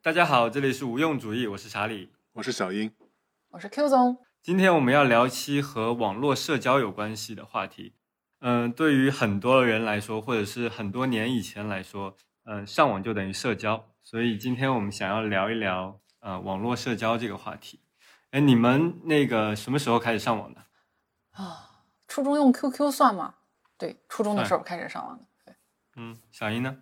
大家好，这里是无用主义，我是查理。我是小英，我是 Q 总，今天我们要聊一期和网络社交有关系的话题。嗯，对于很多人来说，或者是很多年以前来说，嗯，上网就等于社交。所以今天我们想要聊一聊呃网络社交这个话题。哎，你们那个什么时候开始上网的？啊，初中用 QQ 算吗？对，初中的时候开始上网的。对，嗯，小英呢？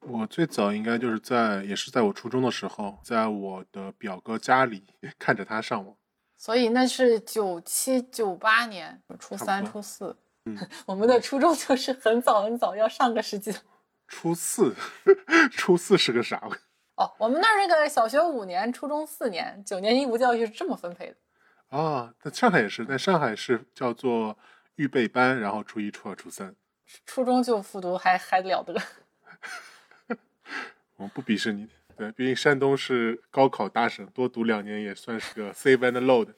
我最早应该就是在，也是在我初中的时候，在我的表哥家里看着他上网。所以那是九七九八年，初三、初四。嗯，我们的初中就是很早很早，要上个世纪。初四，初四是个啥？哦，我们那儿那个小学五年，初中四年，九年义务教育是这么分配的。啊，在上海也是，在上海是叫做预备班，然后初一、初二、初三。初中就复读还还了得？我不鄙视你，对，毕竟山东是高考大省，多读两年也算是个 save and load。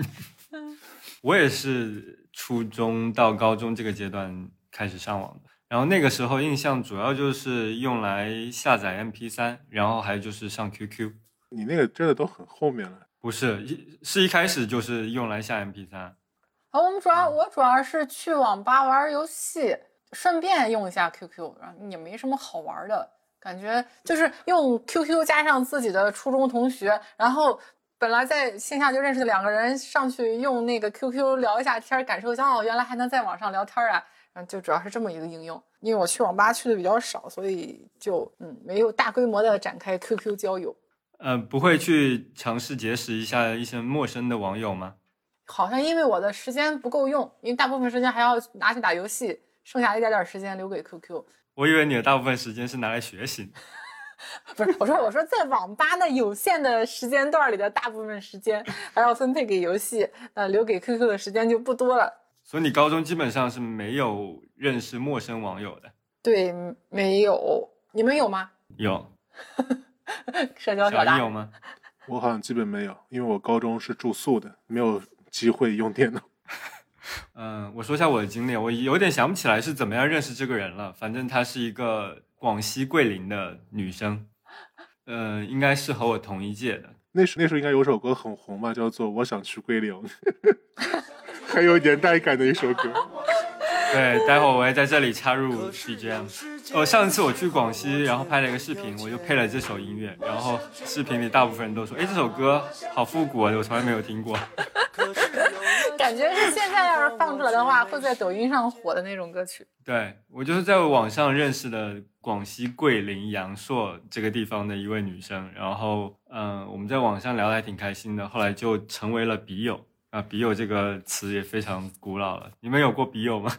我也是初中到高中这个阶段开始上网的，然后那个时候印象主要就是用来下载 MP3，然后还有就是上 QQ。你那个真的都很后面了。不是，一是一开始就是用来下 MP3。啊，我们主要我主要是去网吧玩游戏，顺便用一下 QQ，然后也没什么好玩的感觉，就是用 QQ 加上自己的初中同学，然后本来在线下就认识的两个人上去用那个 QQ 聊一下天，感受一下哦，原来还能在网上聊天啊，然后就主要是这么一个应用。因为我去网吧去的比较少，所以就嗯没有大规模的展开 QQ 交友。呃，不会去尝试结识一下一些陌生的网友吗？好像因为我的时间不够用，因为大部分时间还要拿去打游戏，剩下一点点时间留给 QQ。我以为你的大部分时间是拿来学习。不是，我说我说在网吧那有限的时间段里的大部分时间还要分配给游戏，那留给 QQ 的时间就不多了。所以你高中基本上是没有认识陌生网友的。对，没有，你们有吗？有，社交小大小英有吗？我好像基本没有，因为我高中是住宿的，没有机会用电脑。嗯，我说一下我的经历，我有点想不起来是怎么样认识这个人了。反正她是一个广西桂林的女生，嗯、应该是和我同一届的。那时那时候应该有首歌很红吧，叫做《我想去桂林》，很有年代感的一首歌。对，待会儿我会在这里插入 BGM。哦，上次我去广西，然后拍了一个视频，我就配了这首音乐，然后视频里大部分人都说：“哎，这首歌好复古啊，我从来没有听过。感觉是现在要是放出来的话，会在抖音上火的那种歌曲。”对我就是在网上认识的广西桂林阳朔这个地方的一位女生，然后嗯、我们在网上聊的还挺开心的，后来就成为了笔友啊。笔友这个词也非常古老了，你们有过笔友吗？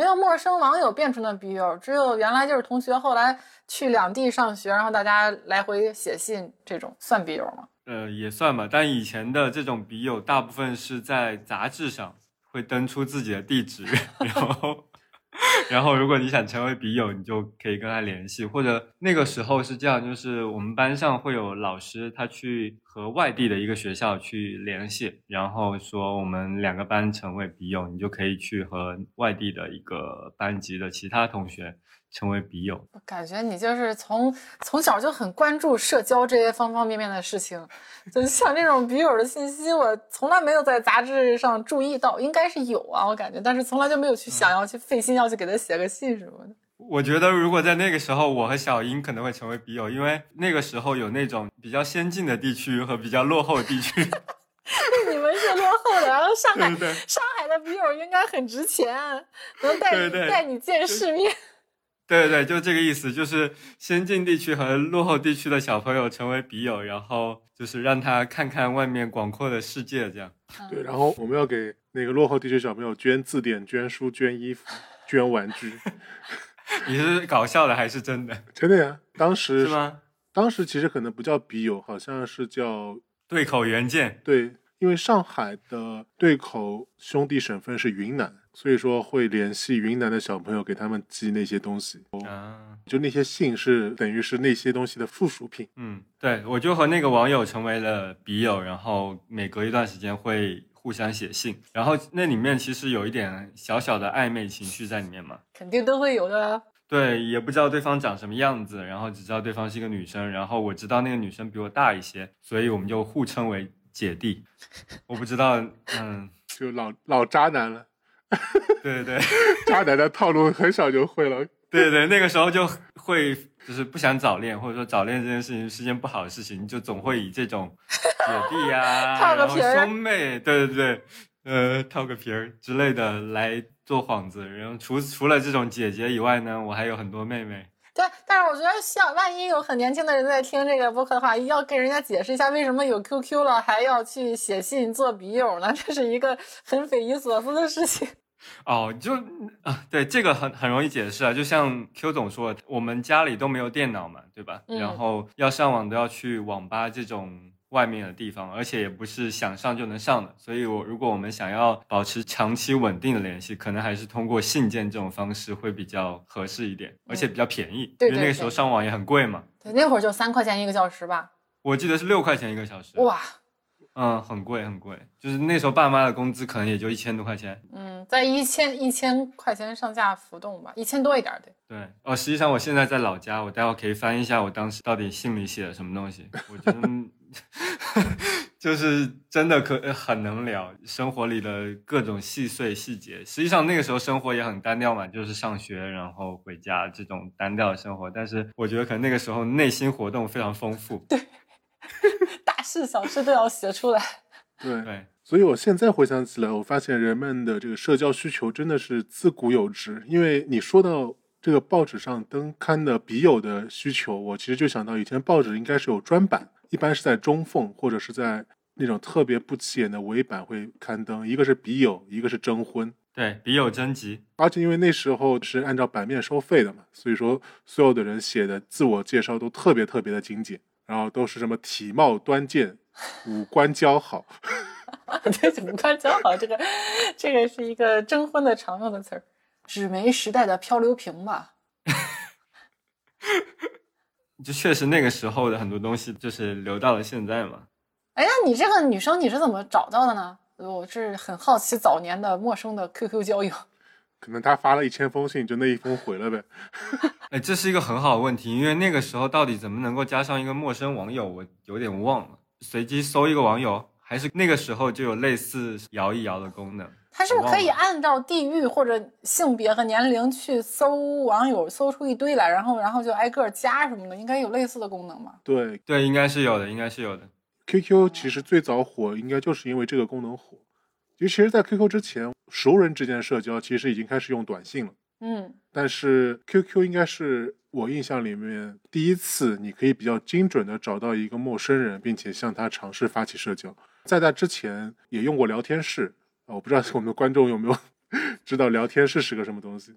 没有陌生网友变成的笔友，只有原来就是同学，后来去两地上学，然后大家来回写信，这种算笔友吗？呃，也算吧，但以前的这种笔友大部分是在杂志上会登出自己的地址，然后，然后如果你想成为笔友，你就可以跟他联系，或者那个时候是这样，就是我们班上会有老师他去和外地的一个学校去联系，然后说我们两个班成为笔友，你就可以去和外地的一个班级的其他同学成为笔友。我感觉你就是从从小就很关注社交这些方方面面的事情，就像这种笔友的信息，我从来没有在杂志上注意到，应该是有啊，我感觉，但是从来就没有去想要去费心要去给他写个信什么的。我觉得如果在那个时候，我和小英可能会成为笔友，因为那个时候有那种比较先进的地区和比较落后的地区。你们是落后的，然后上海对对上海的笔友应该很值钱，能带带你见世面。对对对，就这个意思，就是先进地区和落后地区的小朋友成为笔友，然后就是让他看看外面广阔的世界，这样。对，然后我们要给那个落后地区小朋友捐字典、捐书、捐衣服、捐玩具。你是搞笑的还是真的？真的呀，当时是？吗？当时其实可能不叫笔友，好像是叫对口原件，对，因为上海的对口兄弟省份是云南，所以说会联系云南的小朋友给他们寄那些东西。啊，就那些信是等于是那些东西的附属品。嗯，对，我就和那个网友成为了笔友，然后每隔一段时间会互相写信，然后那里面其实有一点小小的暧昧情绪在里面嘛。肯定都会有的。啊对，也不知道对方长什么样子，然后只知道对方是一个女生，然后我知道那个女生比我大一些，所以我们就互称为姐弟。我不知道，嗯，就老老渣男了，对 对对。渣男的套路很少就会了。对对对，那个时候就会就是不想早恋，或者说早恋这件事情是件不好的事情，就总会以这种姐弟呀、然后套个皮儿兄妹，对对对，呃，套个皮儿之类的来做幌子。然后除除了这种姐姐以外呢，我还有很多妹妹。对，但是我觉得像万一有很年轻的人在听这个播客的话，要跟人家解释一下为什么有 QQ 了还要去写信做笔友呢？这是一个很匪夷所思的事情。哦，就啊，对，这个很很容易解释啊，就像 Q 总说的，我们家里都没有电脑嘛，对吧？嗯然后要上网都要去网吧这种外面的地方，而且也不是想上就能上的，所以我如果我们想要保持长期稳定的联系，可能还是通过信件这种方式会比较合适一点，而且比较便宜，对因为那个时候上网也很贵嘛，对，那会儿就三块钱一个小时吧。我记得是六块钱一个小时，哇，嗯，很贵很贵，就是那时候爸妈的工资可能也就一千多块钱。嗯，在一千一千块钱上下浮动吧，一千多一点儿对。对，哦，实际上我现在在老家，我待会儿可以翻一下我当时到底信里写了什么东西。我觉得嗯 就是真的可呃很能聊生活里的各种细碎细节。实际上那个时候生活也很单调嘛，就是上学然后回家这种单调的生活。但是我觉得可能那个时候内心活动非常丰富。大事小事都要写出来。对，对，所以我现在回想起来，我发现人们的这个社交需求真的是自古有之。因为你说到这个报纸上登刊的笔友的需求，我其实就想到以前报纸应该是有专版，一般是在中缝或者是在那种特别不起眼的尾版会刊登，一个是笔友，一个是征婚。对，笔友征集。而且因为那时候是按照版面收费的嘛，所以说所有的人写的自我介绍都特别特别的精简，然后都是什么体貌端健、五官姣好。对，五官姣好，这个这个是一个征婚的常用的词儿。纸媒时代的漂流瓶吧，就确实那个时候的很多东西就是留到了现在嘛。哎，那你这个女生你是怎么找到的呢？我是很好奇早年的陌生的 QQ 交友。可能他发了一千封信，就那一封回了呗。哎，这是一个很好的问题，因为那个时候到底怎么能够加上一个陌生网友，我有点忘了。随机搜一个网友，还是那个时候就有类似摇一摇的功能？它是不是可以按照地域或者性别和年龄去搜网友，搜出一堆来，然后然后就挨个加什么的？应该有类似的功能吧？对对，应该是有的，应该是有的。，QQ 其实最早火，应该就是因为这个功能火。其实，在 QQ 之前，熟人之间的社交其实已经开始用短信了。嗯，但是 QQ 应该是我印象里面第一次，你可以比较精准的找到一个陌生人，并且向他尝试发起社交。在那之前也用过聊天室啊，我不知道我们的观众有没有 知道聊天室是个什么东西，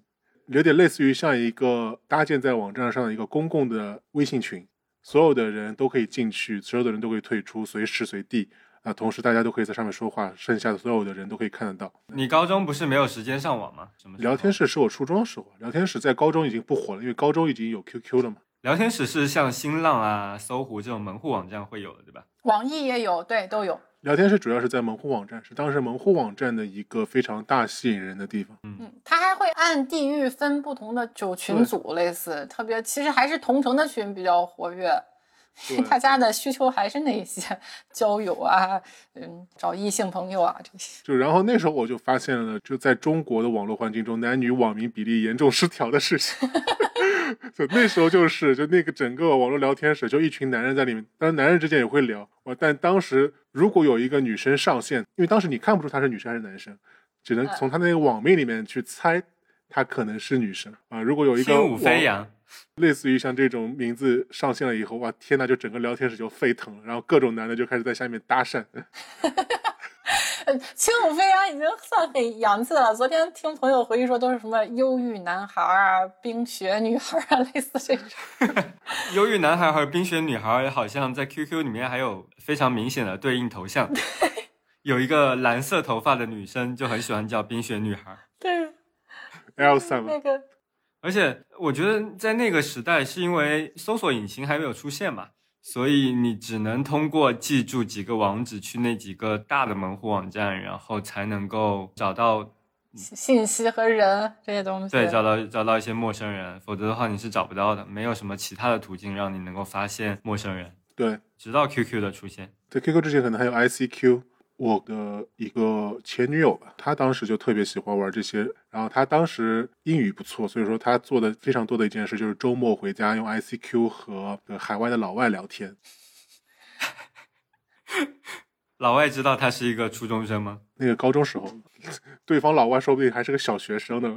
有点类似于像一个搭建在网站上的一个公共的微信群，所有的人都可以进去，所有的人都可以退出，随时随地。啊，同时大家都可以在上面说话，剩下的所有的人都可以看得到。你高中不是没有时间上网吗？什么聊天室是我初中的时候，聊天室在高中已经不火了，因为高中已经有 QQ 了嘛。聊天室是像新浪啊、搜狐这种门户网站会有的，对吧？网易也有，对，都有。聊天室主要是在门户网站，是当时门户网站的一个非常大吸引人的地方。嗯，它还会按地域分不同的就群组，类似特别，其实还是同城的群比较活跃。对大家的需求还是那些 交友啊，嗯，找异性朋友啊这些。就然后那时候我就发现了，就在中国的网络环境中，男女网民比例严重失调的事情。就那时候就是，就那个整个网络聊天室，就一群男人在里面，当然男人之间也会聊，我但当时如果有一个女生上线，因为当时你看不出她是女生还是男生，只能从她那个网名里面去猜她可能是女生啊。如果有一个轻舞飞扬，类似于像这种名字上线了以后，哇天呐，就整个聊天室就沸腾了，然后各种男的就开始在下面搭讪。呃轻舞飞扬已经算很洋气了。昨天听朋友回忆说，都是什么忧郁男孩啊、冰雪女孩啊，类似这种。忧郁男孩和冰雪女孩好像在 QQ 里面还有非常明显的对应头像，有一个蓝色头发的女生就很喜欢叫冰雪女孩。对，Elsa 嘛那，个而且我觉得在那个时代，是因为搜索引擎还没有出现嘛，所以你只能通过记住几个网址去那几个大的门户网站，然后才能够找到信息和人这些东西。对找到找到一些陌生人，否则的话你是找不到的，没有什么其他的途径让你能够发现陌生人，对，直到 QQ 的出现。对 QQ 之前可能还有 ICQ。我的一个前女友吧，她当时就特别喜欢玩这些，然后她当时英语不错，所以说她做的非常多的一件事就是周末回家用 ICQ 和呃海外的老外聊天。老外知道他是一个初中生吗？那个高中时候，对方老外说不定还是个小学生呢。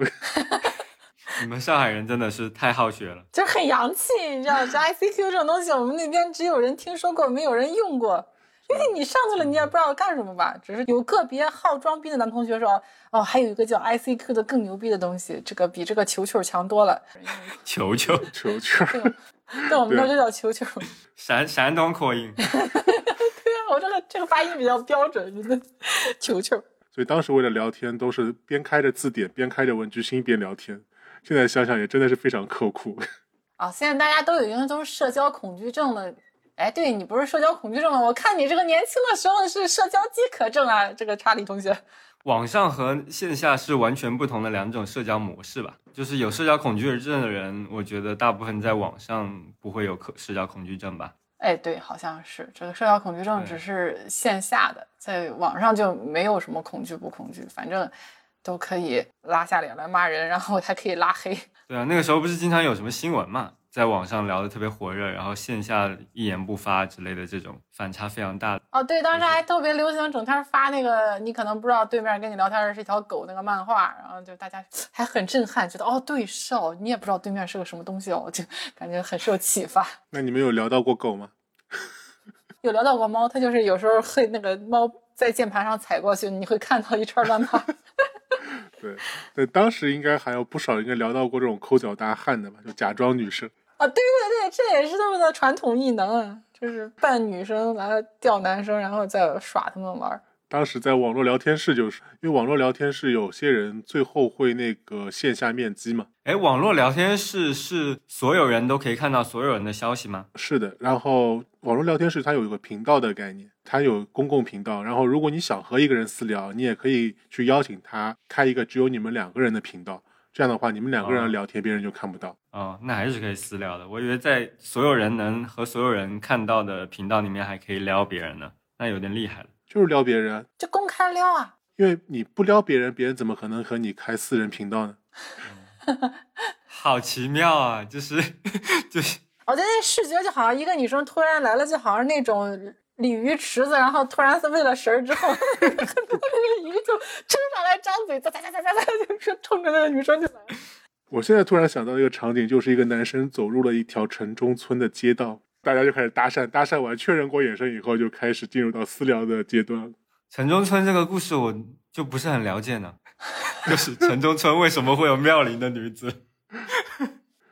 你们上海人真的是太好学了。就很洋气，你知道，这 ICQ 这种东西，我们那边只有人听说过，没有人用过。因为你上去了，你也不知道干什么吧？只是有个别好装逼的男同学说，哦，还有一个叫 ICQ 的更牛逼的东西，这个比这个球球强多了。球球，球球，对我们那儿就叫球球。山山东口音。对啊，我这个这个发音比较标准，球球。所以当时为了聊天，都是边开着字典，边开着文具星边聊天。现在想想也真的是非常刻苦。啊，现在大家都已经都是社交恐惧症了。哎，对你不是社交恐惧症吗？我看你这个年轻的时候是社交饥渴症啊，这个查理同学。网上和线下是完全不同的两种社交模式吧？就是有社交恐惧症的人，我觉得大部分在网上不会有可社交恐惧症吧？哎，对，好像是这个社交恐惧症只是线下的，在网上就没有什么恐惧不恐惧，反正都可以拉下脸来骂人，然后还可以拉黑。对啊，那个时候不是经常有什么新闻嘛？在网上聊的特别火热，然后线下一言不发之类的，这种反差非常大。哦，对，当时还特别流行整天发那个，你可能不知道对面跟你聊天的是一条狗那个漫画，然后就大家 还很震撼，觉得哦，对，是哦，你也不知道对面是个什么东西哦，就 感觉很受启发。那你们有聊到过狗吗？有聊到过猫，它就是有时候会那个猫在键盘上踩过去，你会看到一串乱码。对，对，当时应该还有不少应该聊到过这种抠脚大汉的吧，就假装女生。啊，对对对，这也是他们的传统异能啊，就是扮女生来钓男生，然后再耍他们玩。当时在网络聊天室，就是因为网络聊天室有些人最后会那个线下面基嘛。哎，网络聊天室是所有人都可以看到所有人的消息吗？是的，然后网络聊天室它有一个频道的概念，它有公共频道，然后如果你想和一个人私聊，你也可以去邀请他开一个只有你们两个人的频道。这样的话，你们两个人聊天，别人就看不到。哦，那还是可以私聊的。我以为在所有人能和所有人看到的频道里面还可以撩别人呢，那有点厉害了。就是撩别人，就公开撩啊。因为你不撩别人，别人怎么可能和你开私人频道呢？好奇妙啊！就是就是，我觉得那视觉就好像一个女生突然来了，就好像那种。鲤鱼池子，然后突然是喂了食儿之后，那个鱼就冲上来张嘴，哒哒哒哒哒，就是冲着那个女生就来。我现在突然想到一个场景，就是一个男生走入了一条城中村的街道，大家就开始搭讪，搭讪完确认过眼神以后，就开始进入到私聊的阶段。城中村这个故事我就不是很了解呢，就是城中村为什么会有妙龄的女子？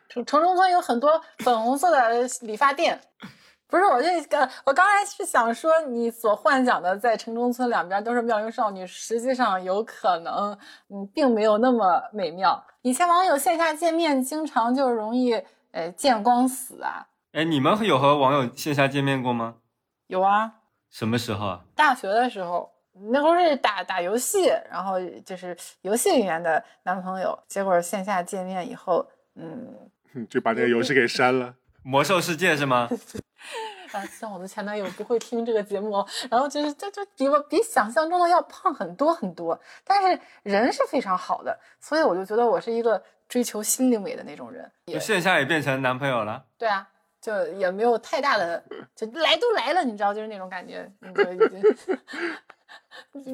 城城中村有很多粉红色的理发店。不是，我这个，我刚才是想说，你所幻想的在城中村两边都是妙龄少女，实际上有可能，嗯，并没有那么美妙。以前网友线下见面，经常就容易，呃，见光死啊。哎，你们有和网友线下见面过吗？有啊。什么时候啊？大学的时候，那会儿是打打游戏，然后就是游戏里面的男朋友，结果线下见面以后，嗯，就把那个游戏给删了。魔兽世界是吗？啊，像我的前男友不会听这个节目。然后就是，这就比我比想象中的要胖很多很多，但是人是非常好的，所以我就觉得我是一个追求心灵美的那种人。就线下也变成男朋友了？对啊，就也没有太大的，就来都来了，你知道，就是那种感觉。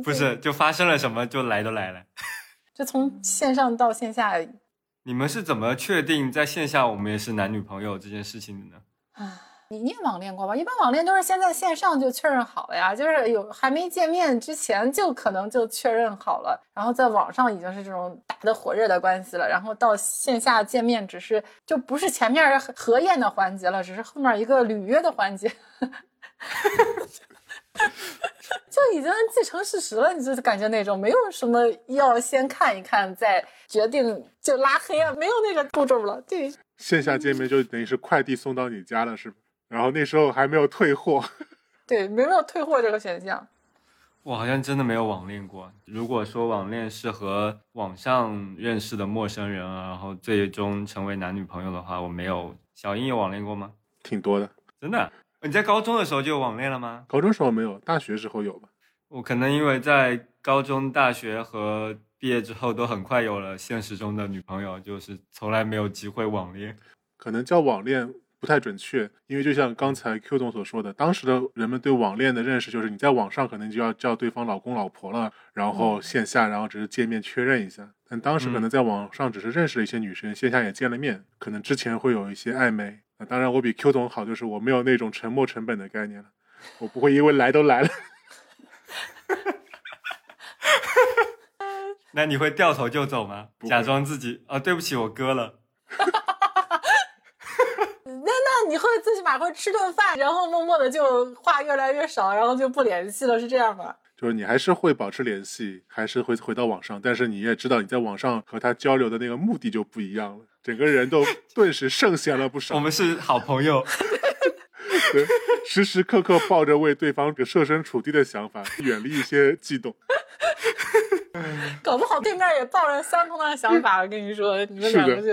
不是，就发生了什么就来都来了。就从线上到线下。你们是怎么确定在线下我们也是男女朋友这件事情的呢？啊，你你也网恋过吧？一般网恋都是先在线上就确认好了呀，就是有还没见面之前就可能就确认好了，然后在网上已经是这种打的火热的关系了，然后到线下见面只是就不是前面核验的环节了，只是后面一个履约的环节。就已经既成事实了，你就感觉那种没有什么要先看一看再决定就拉黑啊，没有那个步骤了。对，线下见面就等于是快递送到你家了，是然后那时候还没有退货，对，没有退货这个选项。我好像真的没有网恋过。如果说网恋是和网上认识的陌生人，然后最终成为男女朋友的话，我没有。小英有网恋过吗？挺多的。真的？你在高中的时候就有网恋了吗？高中时候没有，大学时候有吧。我可能因为在高中、大学和毕业之后都很快有了现实中的女朋友，就是从来没有机会网恋。可能叫网恋。不太准确，因为就像刚才 Q 总所说的，当时的人们对网恋的认识就是你在网上可能就要叫对方老公老婆了，然后线下然后只是见面确认一下。但当时可能在网上只是认识了一些女生，线下也见了面，可能之前会有一些暧昧。那当然我比 Q 总好，就是我没有那种沉没成本的概念了，我不会因为来都来了。那你会掉头就走吗？假装自己啊，对不起，我割了。你会最起码会吃顿饭，然后默默的就话越来越少，然后就不联系了，是这样吗？就是你还是会保持联系，还是会回到网上，但是你也知道你在网上和他交流的那个目的就不一样了，整个人都 顿时圣贤了不少。我们是好朋友，对，时时刻刻抱着为对方设身处地的想法，远离一些悸动。搞不好对面也抱着相同的想法，我跟你说，你们两个就。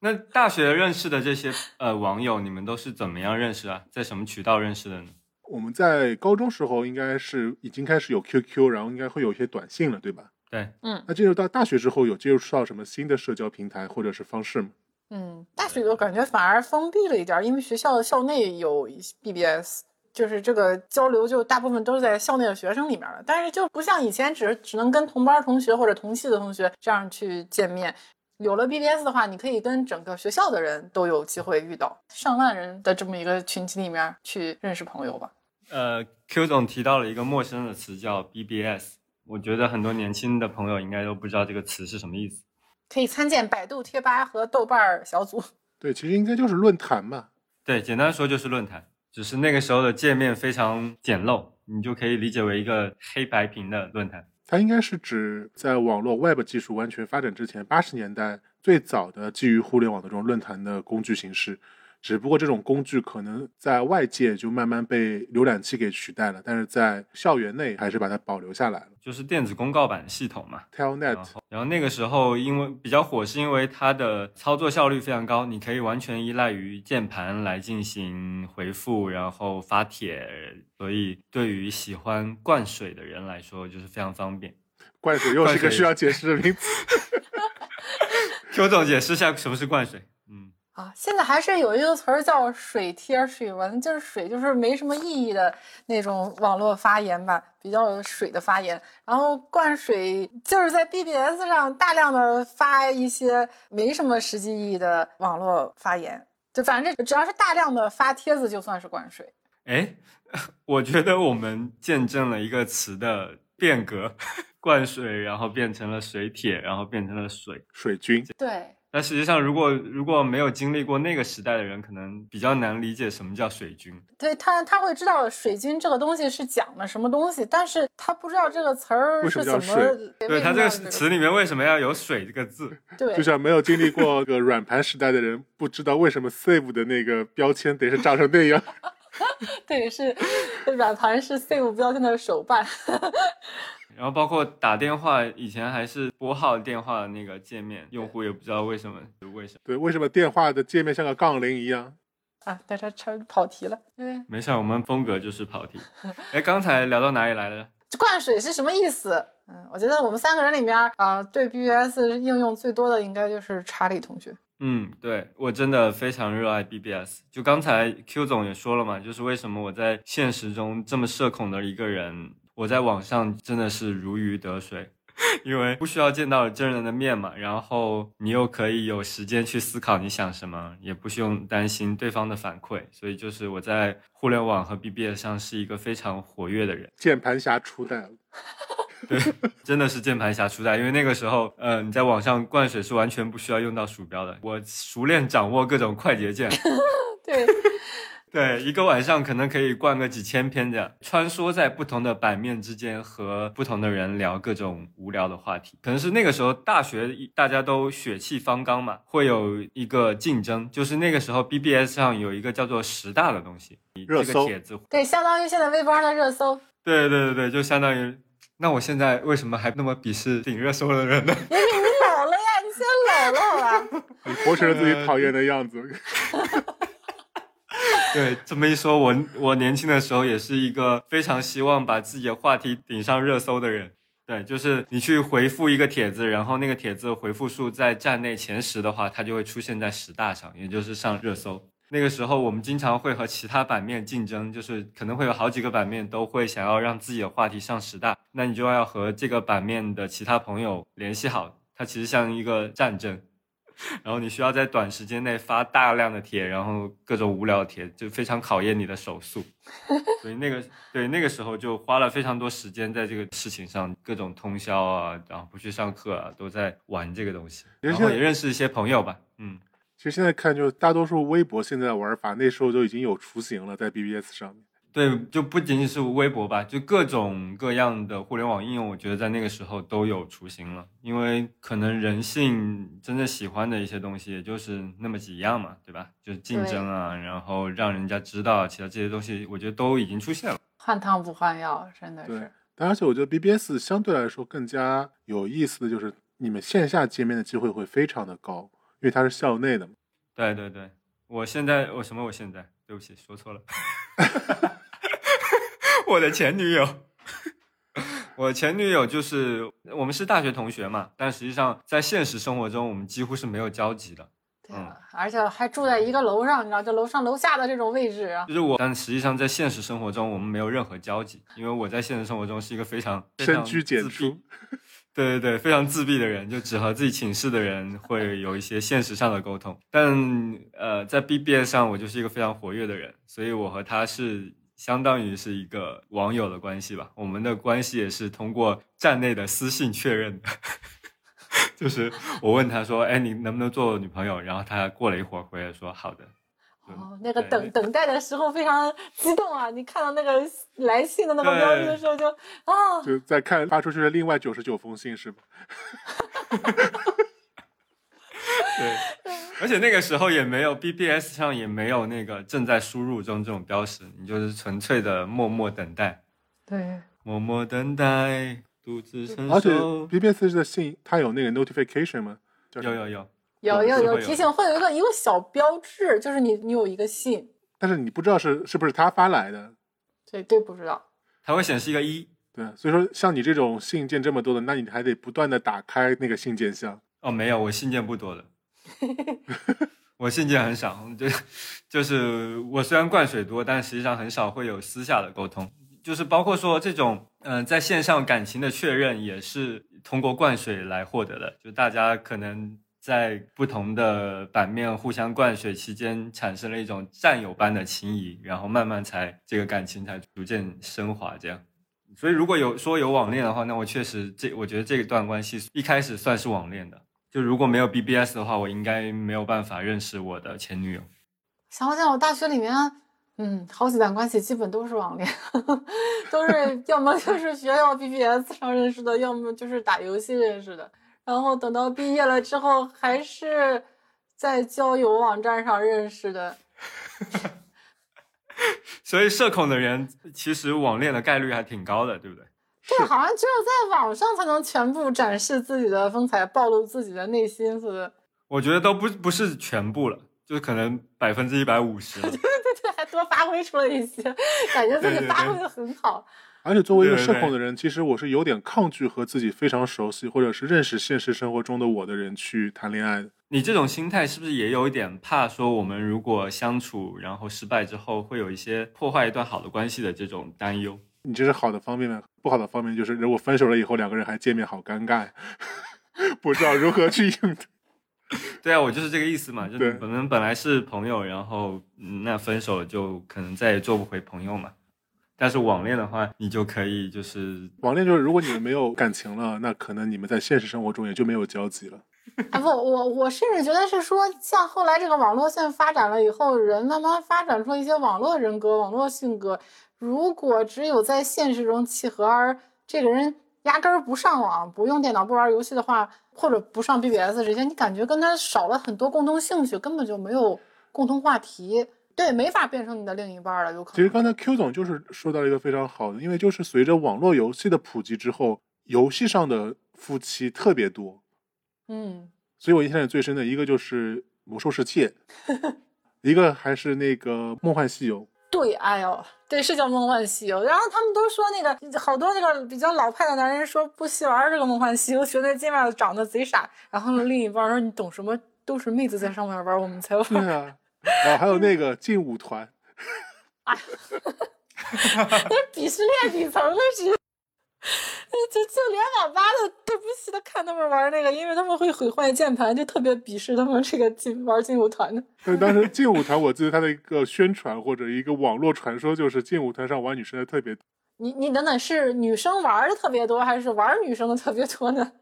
那大学认识的这些呃网友，你们都是怎么样认识啊？在什么渠道认识的呢？我们在高中时候应该是已经开始有 QQ，然后应该会有一些短信了，对吧？对，嗯。那进入到大学之后，有接触到什么新的社交平台或者是方式吗？嗯，大学我感觉反而封闭了一点，因为学校校内有 BBS，就是这个交流就大部分都是在校内的学生里面了，但是就不像以前只只能跟同班同学或者同系的同学这样去见面。有了 BBS 的话，你可以跟整个学校的人都有机会遇到上万人的这么一个群体里面去认识朋友吧。呃，Q 总提到了一个陌生的词叫 BBS，我觉得很多年轻的朋友应该都不知道这个词是什么意思。可以参见百度贴吧和豆瓣小组。对，其实应该就是论坛嘛。对，简单说就是论坛，只是那个时候的界面非常简陋，你就可以理解为一个黑白屏的论坛。它应该是指在网络 Web 技术完全发展之前，八十年代最早的基于互联网的这种论坛的工具形式。只不过这种工具可能在外界就慢慢被浏览器给取代了，但是在校园内还是把它保留下来了。就是电子公告板系统嘛，Telnet。然后那个时候因为比较火，是因为它的操作效率非常高，你可以完全依赖于键盘来进行回复，然后发帖，所以对于喜欢灌水的人来说就是非常方便。灌水又是个需要解释的名词。邱总解释一下什么是灌水。啊，现在还是有一个词儿叫“水贴水文”，就是水就是没什么意义的那种网络发言吧，比较水的发言。然后灌水就是在 BBS 上大量的发一些没什么实际意义的网络发言，就反正只要是大量的发帖子，就算是灌水。哎，我觉得我们见证了一个词的变革，灌水，然后变成了水帖，然后变成了水水军。对。但实际上，如果如果没有经历过那个时代的人，可能比较难理解什么叫水军。对他，他会知道水军这个东西是讲的什么东西，但是他不知道这个词儿是怎么。对他这个词里面为什么要有水这个字？对，就像没有经历过个软盘时代的人，不知道为什么 save 的那个标签得是长成那样。对，是软盘是 save 标签的手办。然后包括打电话，以前还是拨号电话的那个界面，用户也不知道为什么，为什么？对，为什么电话的界面像个杠铃一样？啊，大家差跑题了。对，没事，我们风格就是跑题。哎，刚才聊到哪里来了？灌水是什么意思？嗯，我觉得我们三个人里面啊，对 BBS 应用最多的应该就是查理同学。嗯，对我真的非常热爱 BBS。就刚才 Q 总也说了嘛，就是为什么我在现实中这么社恐的一个人。我在网上真的是如鱼得水，因为不需要见到真人的面嘛，然后你又可以有时间去思考你想什么，也不需用担心对方的反馈，所以就是我在互联网和 BBS 上是一个非常活跃的人。键盘侠初代，对，真的是键盘侠初代，因为那个时候，呃，你在网上灌水是完全不需要用到鼠标的，我熟练掌握各种快捷键。对。对，一个晚上可能可以逛个几千篇这样，穿梭在不同的版面之间，和不同的人聊各种无聊的话题。可能是那个时候大学大家都血气方刚嘛，会有一个竞争，就是那个时候 BBS 上有一个叫做十大的东西，这热搜个帖子，对，相当于现在微博上的热搜。对对对对，就相当于。那我现在为什么还那么鄙视顶热搜的人呢？因为你老了呀，你现在老了好吧？你活成了自己讨厌的样子。对，这么一说，我我年轻的时候也是一个非常希望把自己的话题顶上热搜的人。对，就是你去回复一个帖子，然后那个帖子回复数在站内前十的话，它就会出现在十大上，也就是上热搜。那个时候我们经常会和其他版面竞争，就是可能会有好几个版面都会想要让自己的话题上十大，那你就要和这个版面的其他朋友联系好，它其实像一个战争。然后你需要在短时间内发大量的帖，然后各种无聊帖，就非常考验你的手速。所以那个对那个时候就花了非常多时间在这个事情上，各种通宵啊，然后不去上课啊，都在玩这个东西。然后也认识一些朋友吧，嗯。其实现在看，就是大多数微博现在的玩法，那时候就已经有雏形了，在 BBS 上面。对，就不仅仅是微博吧，就各种各样的互联网应用，我觉得在那个时候都有雏形了。因为可能人性真正喜欢的一些东西，也就是那么几样嘛，对吧？就是竞争啊，然后让人家知道，其他这些东西，我觉得都已经出现了。换汤不换药，真的是。，但而且我觉得 BBS 相对来说更加有意思的就是，你们线下见面的机会会非常的高，因为它是校内的嘛。对对对，我现在我什么？我现在对不起，说错了。我的前女友，我前女友就是我们是大学同学嘛，但实际上在现实生活中，我们几乎是没有交集的。对啊，而且还住在一个楼上，你知道，就楼上楼下的这种位置啊。就是我，但实际上在现实生活中，我们没有任何交集，因为我在现实生活中是一个非常深居简出，对对对，非常自闭的人，就只和自己寝室的人会有一些现实上的沟通。但呃，在 BBS 上，我就是一个非常活跃的人，所以我和他是相当于是一个网友的关系吧。我们的关系也是通过站内的私信确认的。就是我问他说：“哎，你能不能做我女朋友？”然后他过了一会儿回来说：“好的。”哦，那个等等待的时候非常激动啊！你看到那个来信的那个标志的时候就，啊，就在看发出去的另外九十九封信是吧？对，而且那个时候也没有 BBS 上也没有那个正在输入中这种标识，你就是纯粹的默默等待，对，默默等待，独自承而且受。BBS 的信它有那个 notification 吗？有有，有有有有提醒，会有一个一个小标志，就是你你有一个信，但是你不知道是是不是他发来的。对对，不知道。它会显示一个一。对，所以说像你这种信件这么多的，那你还得不断的打开那个信件箱。哦，没有，我信件不多的，我信件很少，就就是我虽然灌水多，但实际上很少会有私下的沟通，就是包括说这种嗯、在线上感情的确认也是通过灌水来获得的，就大家可能在不同的版面互相灌水期间产生了一种战友般的情谊，然后慢慢才这个感情才逐渐升华这样。所以如果有说有网恋的话，那我确实这我觉得这一段关系一开始算是网恋的。就如果没有 BBS 的话，我应该没有办法认识我的前女友。想想我大学里面，嗯，好几段关系基本都是网恋，都是要么就是学校 BBS 上认识的，要么就是打游戏认识的。然后等到毕业了之后，还是在交友网站上认识的。所以社恐的人其实网恋的概率还挺高的，对不对？对，好像只有在网上才能全部展示自己的风采，暴露自己的内心似的。我觉得都不不是全部了，就是可能百分之一百五十对。对对，还多发挥出了一些，感觉自己发挥的很好。而且作为一个社恐的人，其实我是有点抗拒和自己非常熟悉或者是认识现实生活中的我的人去谈恋爱的。你这种心态是不是也有一点怕说我们如果相处然后失败之后会有一些破坏一段好的关系的这种担忧？你这是好的方面吗？不好的方面就是，如果分手了以后两个人还见面，好尴尬，不知道如何去应对。对啊，我就是这个意思嘛，就对是我们本来是朋友，然后嗯那分手了就可能再也做不回朋友嘛。但是网恋的话，你就可以就是网恋就是，如果你们没有感情了，那可能你们在现实生活中也就没有交集了。哎不，我我甚至觉得是说，像后来这个网络线发展了以后，人慢慢发展出一些网络人格、网络性格。如果只有在现实中契合，而这个人压根儿不上网、不用电脑、不玩游戏的话，或者不上 BBS 这些，你感觉跟他少了很多共同兴趣，根本就没有共同话题，对，没法变成你的另一半了，有可能。其实刚才 Q 总就是说到了一个非常好的，因为就是随着网络游戏的普及之后，游戏上的夫妻特别多，嗯，所以我印象里最深的一个就是《魔兽世界》，一个还是那个《梦幻西游》。对，哎呦，对，是叫《梦幻西游》。然后他们都说那个好多那个比较老派的男人说不喜玩这个《梦幻西游》，觉得界面长得贼傻。然后另一半说你懂什么？都是妹子在上面玩，我们才玩。对啊，啊，还有那个劲舞团，那鄙视链底层的是，就就连网吧的都不稀得看他们玩那个，因为他们会毁坏键盘就特别鄙视他们这个劲玩劲舞团的。但是当时劲舞团，我记得它的一个宣传或者一个网络传说，就是劲舞团上玩女生的特别多。你你等等，是女生玩的特别多，还是玩女生的特别多呢？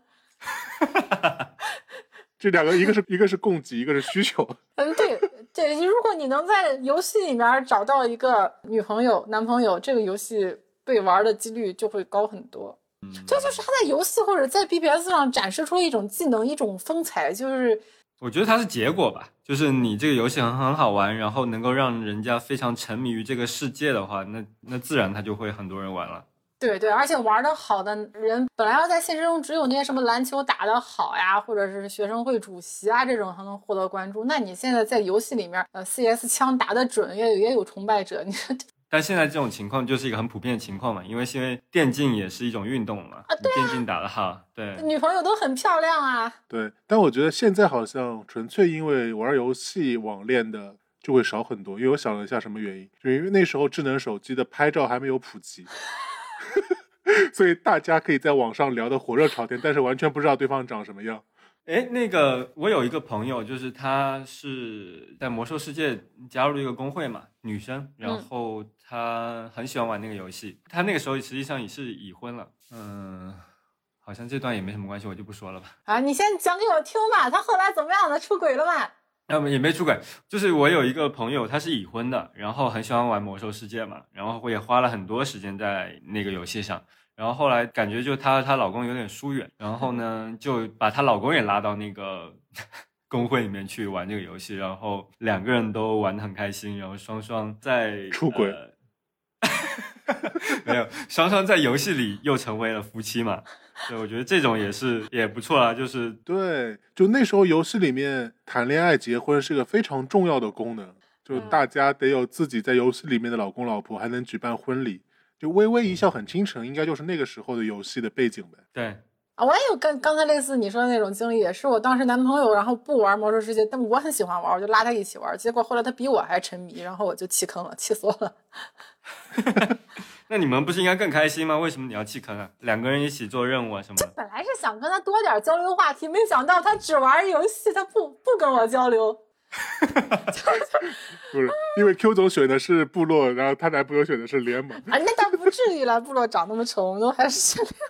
这两个，一个是一个是供给，一个是需求。嗯，对对，如果你能在游戏里面找到一个女朋友、男朋友，这个游戏被玩的几率就会高很多。嗯，这就是他在游戏或者在 BBS 上展示出了一种技能、一种风采，就是我觉得它是结果吧，就是你这个游戏很很好玩，然后能够让人家非常沉迷于这个世界的话，那那自然他就会很多人玩了。对对，而且玩的好的人，本来要在现实中只有那些什么篮球打得好呀，或者是学生会主席啊这种才能获得关注。那你现在在游戏里面，呃，CS 枪打得准，也也有崇拜者。你 但现在这种情况就是一个很普遍的情况嘛，因为因为电竞也是一种运动嘛，啊，对电竞打得好，对，女朋友都很漂亮啊。对，但我觉得现在好像纯粹因为玩游戏网恋的就会少很多，因为我想了一下什么原因，就因为那时候智能手机的拍照还没有普及。所以大家可以在网上聊得火热朝天，但是完全不知道对方长什么样。哎，那个我有一个朋友，就是她是在魔兽世界加入了一个公会嘛，女生，然后她很喜欢玩那个游戏。她那个时候实际上也是已婚了，嗯，好像这段也没什么关系，我就不说了吧。啊，你先讲给我听吧。他后来怎么样了？出轨了吗？要么也没出轨，就是我有一个朋友，他是已婚的，然后很喜欢玩魔兽世界嘛，然后也花了很多时间在那个游戏上，然后后来感觉就她和她老公有点疏远，然后呢就把她老公也拉到那个 公会里面去玩这个游戏，然后两个人都玩的很开心，然后双双在出轨，没有双双在游戏里又成为了夫妻嘛。对，我觉得这种也是也不错啊，就是对，就那时候游戏里面谈恋爱、结婚是个非常重要的功能，就大家得有自己在游戏里面的老公老婆，还能举办婚礼，就微微一笑很倾城，应该就是那个时候的游戏的背景呗。对，啊，我也有跟刚才类似你说的那种经历，也是我当时男朋友，然后不玩魔兽世界，但我很喜欢玩，我就拉他一起玩，结果后来他比我还沉迷，然后我就弃坑了，气死我了。那你们不是应该更开心吗？为什么你要弃坑啊？两个人一起做任务啊什么的。本来是想跟他多点交流话题，没想到他只玩游戏，他不不跟我交流。不是，因为 Q 总选的是部落，然后他男朋友选的是联盟。啊，那倒不至于了，部落长那么丑，我们都还是选联盟。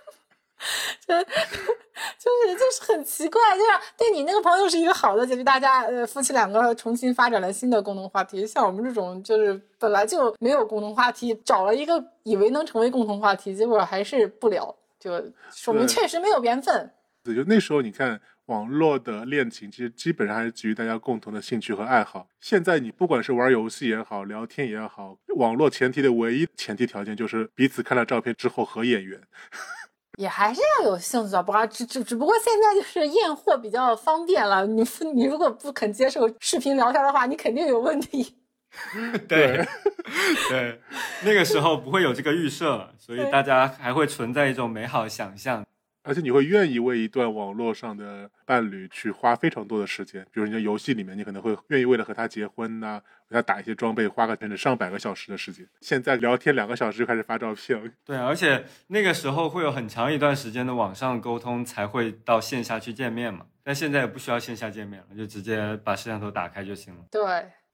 就就是就是很奇怪，就是对你那个朋友是一个好的结局，大家呃夫妻两个重新发展了新的共同话题。像我们这种就是本来就没有共同话题，找了一个以为能成为共同话题，结果还是不聊，就说明确实没有缘分。对就那时候你看网络的恋情，其实基本上还是基于大家共同的兴趣和爱好。现在你不管是玩游戏也好，聊天也好，网络前提的唯一前提条件就是彼此看了照片之后合眼缘。也还是要有兴趣啊，不过只只只不过现在就是验货比较方便了。你你如果不肯接受视频聊天的话，你肯定有问题。对 对，那个时候不会有这个预设，所以大家还会存在一种美好想象。而且你会愿意为一段网络上的伴侣去花非常多的时间，比如你在游戏里面，你可能会愿意为了和他结婚呐，给他打一些装备，花个甚至上百个小时的时间。现在聊天两个小时就开始发照片，对，而且那个时候会有很长一段时间的网上沟通才会到线下去见面嘛，但现在也不需要线下见面了，就直接把摄像头打开就行了。对。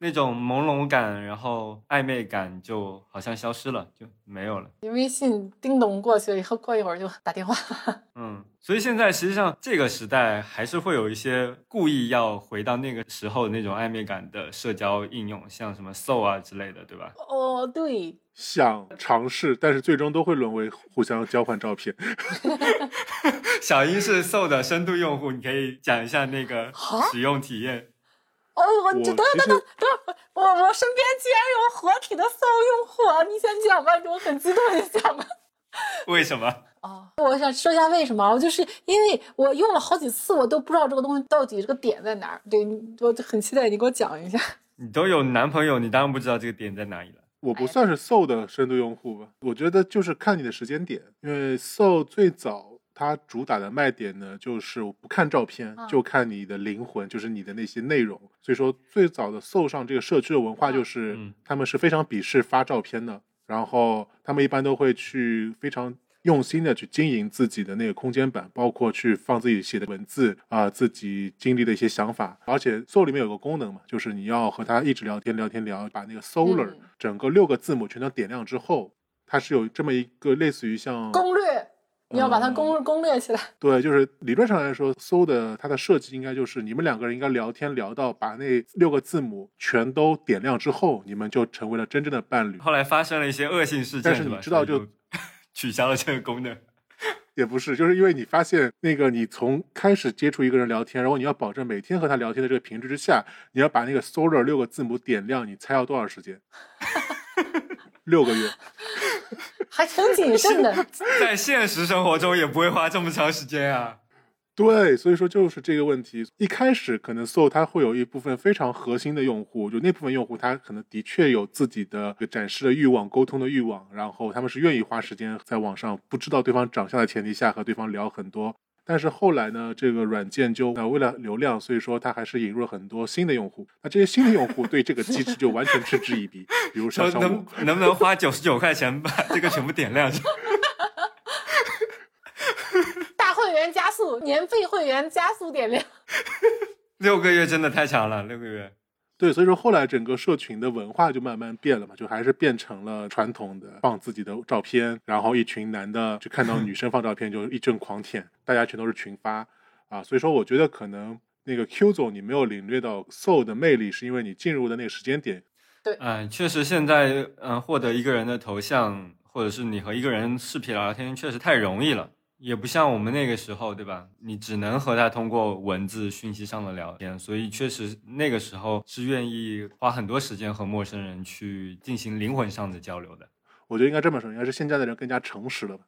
那种朦胧感，然后暧昧感就好像消失了，就没有了。你微信叮咚过去了以后，过一会儿就打电话。嗯，所以现在实际上这个时代还是会有一些故意要回到那个时候那种暧昧感的社交应用，像什么 Soul 啊之类的，对吧？哦，对，想尝试，但是最终都会沦为互相交换照片。小英是 Soul 的深度用户，你可以讲一下那个啊使用体验。哦，我等等等等，我我身边竟然有活体的搜用户啊！你先讲吧，我很激动，你讲吧。为什么？哦，我想说一下为什么，我就是因为我用了好几次，我都不知道这个东西到底这个点在哪儿。对，我就很期待你给我讲一下。你都有男朋友，你当然不知道这个点在哪里了。我不算是 Soul 的深度用户吧，我觉得就是看你的时间点，因为 Soul 最早它主打的卖点呢，就是我不看照片，嗯就看你的灵魂，就是你的那些内容。所以说，最早的 Soul 上这个社区的文化就是，嗯他们是非常鄙视发照片的，然后他们一般都会去非常。用心的去经营自己的那个空间版，包括去放自己写的文字啊、自己经历的一些想法。而且 Soul 里面有个功能嘛，就是你要和他一直聊天聊天聊，把那个 Solar、嗯整个六个字母全都点亮之后，它是有这么一个类似于像攻略，你要把它攻攻略起来。对，就是理论上来说，Soul 的它的设计应该就是你们两个人应该聊天聊到把那六个字母全都点亮之后，你们就成为了真正的伴侣。后来发生了一些恶性事件，但是你知道就 取消了这个功能。也不是，就是因为你发现那个你从开始接触一个人聊天，然后你要保证每天和他聊天的这个频率之下，你要把那个 Solar 六个字母点亮，你猜要多少时间？六个月。还挺谨慎的。在现实生活中也不会花这么长时间啊。对，所以说就是这个问题。一开始可能 Soul 它会有一部分非常核心的用户，就那部分用户他可能的确有自己的展示的欲望、沟通的欲望，然后他们是愿意花时间在网上不知道对方长相的前提下和对方聊很多。但是后来呢，这个软件就呃为了流量，所以说它还是引入了很多新的用户。那这些新的用户对这个机制就完全嗤之以鼻，比如说能，能不能花九十九块钱把这个全部点亮？大会员加速，年费会员加速点亮。六个月真的太长了，六个月。对，所以说后来整个社群的文化就慢慢变了嘛，就还是变成了传统的放自己的照片，然后一群男的就看到女生放照片就一阵狂舔，大家全都是群发啊，所以说我觉得可能那个 Q 总你没有领略到 Soul 的魅力，是因为你进入的那个时间点。对嗯，确实现在嗯、呃获得一个人的头像，或者是你和一个人视频聊天，确实太容易了。也不像我们那个时候，对吧？你只能和他通过文字讯息上的聊天，所以确实那个时候是愿意花很多时间和陌生人去进行灵魂上的交流的。我觉得应该这么说，应该是现在的人更加诚实了吧。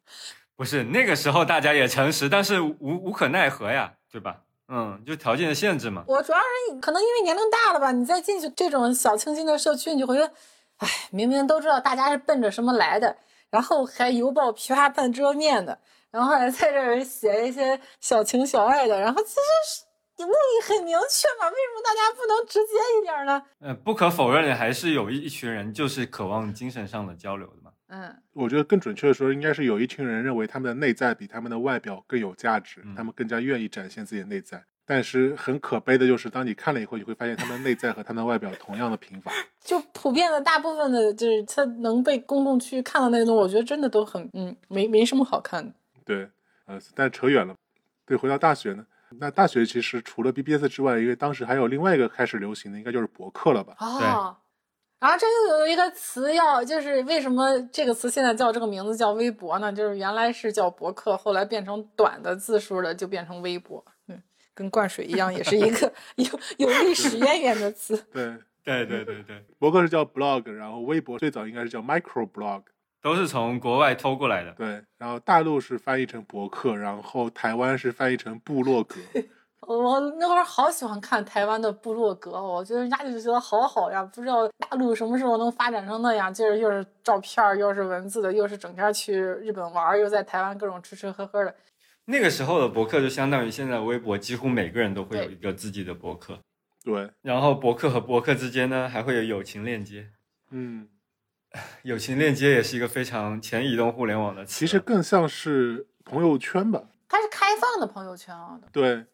不是那个时候大家也诚实，但是无无可奈何呀，对吧？嗯，就条件的限制嘛。我主要是可能因为年龄大了吧，你再进去这种小清新的社区，你就会觉得，哎，明明都知道大家是奔着什么来的，然后还犹抱琵琶半遮面的，然后还在这儿写一些小情小爱的，然后其实是目的很明确嘛，为什么大家不能直接一点呢？呃，不可否认的，还是有一一群人就是渴望精神上的交流的嘛。嗯，我觉得更准确的说，应该是有一群人认为他们的内在比他们的外表更有价值，嗯他们更加愿意展现自己的内在。但是很可悲的就是，当你看了以后，你会发现他们的内在和他们的外表同样的平凡。就普遍的大部分的，就是他能被公众去看到那种，我觉得真的都很，嗯，没没什么好看的。对，呃，但扯远了。对，回到大学呢，那大学其实除了 BBS 之外，因为当时还有另外一个开始流行的，应该就是博客了吧？哦，然后这又有一个词要，就是为什么这个词现在叫这个名字叫微博呢？就是原来是叫博客，后来变成短的字数了就变成微博。嗯，跟灌水一样，也是一个 有有历史渊源的词。对，对对对对，博客是叫 blog，然后微博最早应该是叫 micro blog。都是从国外偷过来的。对，然后大陆是翻译成博客，然后台湾是翻译成部落格。我那会儿好喜欢看台湾的部落格，我觉得人家就觉得好好呀，不知道大陆什么时候能发展成那样，就是又是照片儿，又是文字的，又是整天去日本玩儿，又在台湾各种吃吃喝喝的。那个时候的博客就相当于现在微博，几乎每个人都会有一个自己的博客。对，然后博客和博客之间呢，还会有友情链接。嗯，友情链接也是一个非常前移动互联网的词。其实更像是朋友圈吧。它是开放的朋友圈啊，对，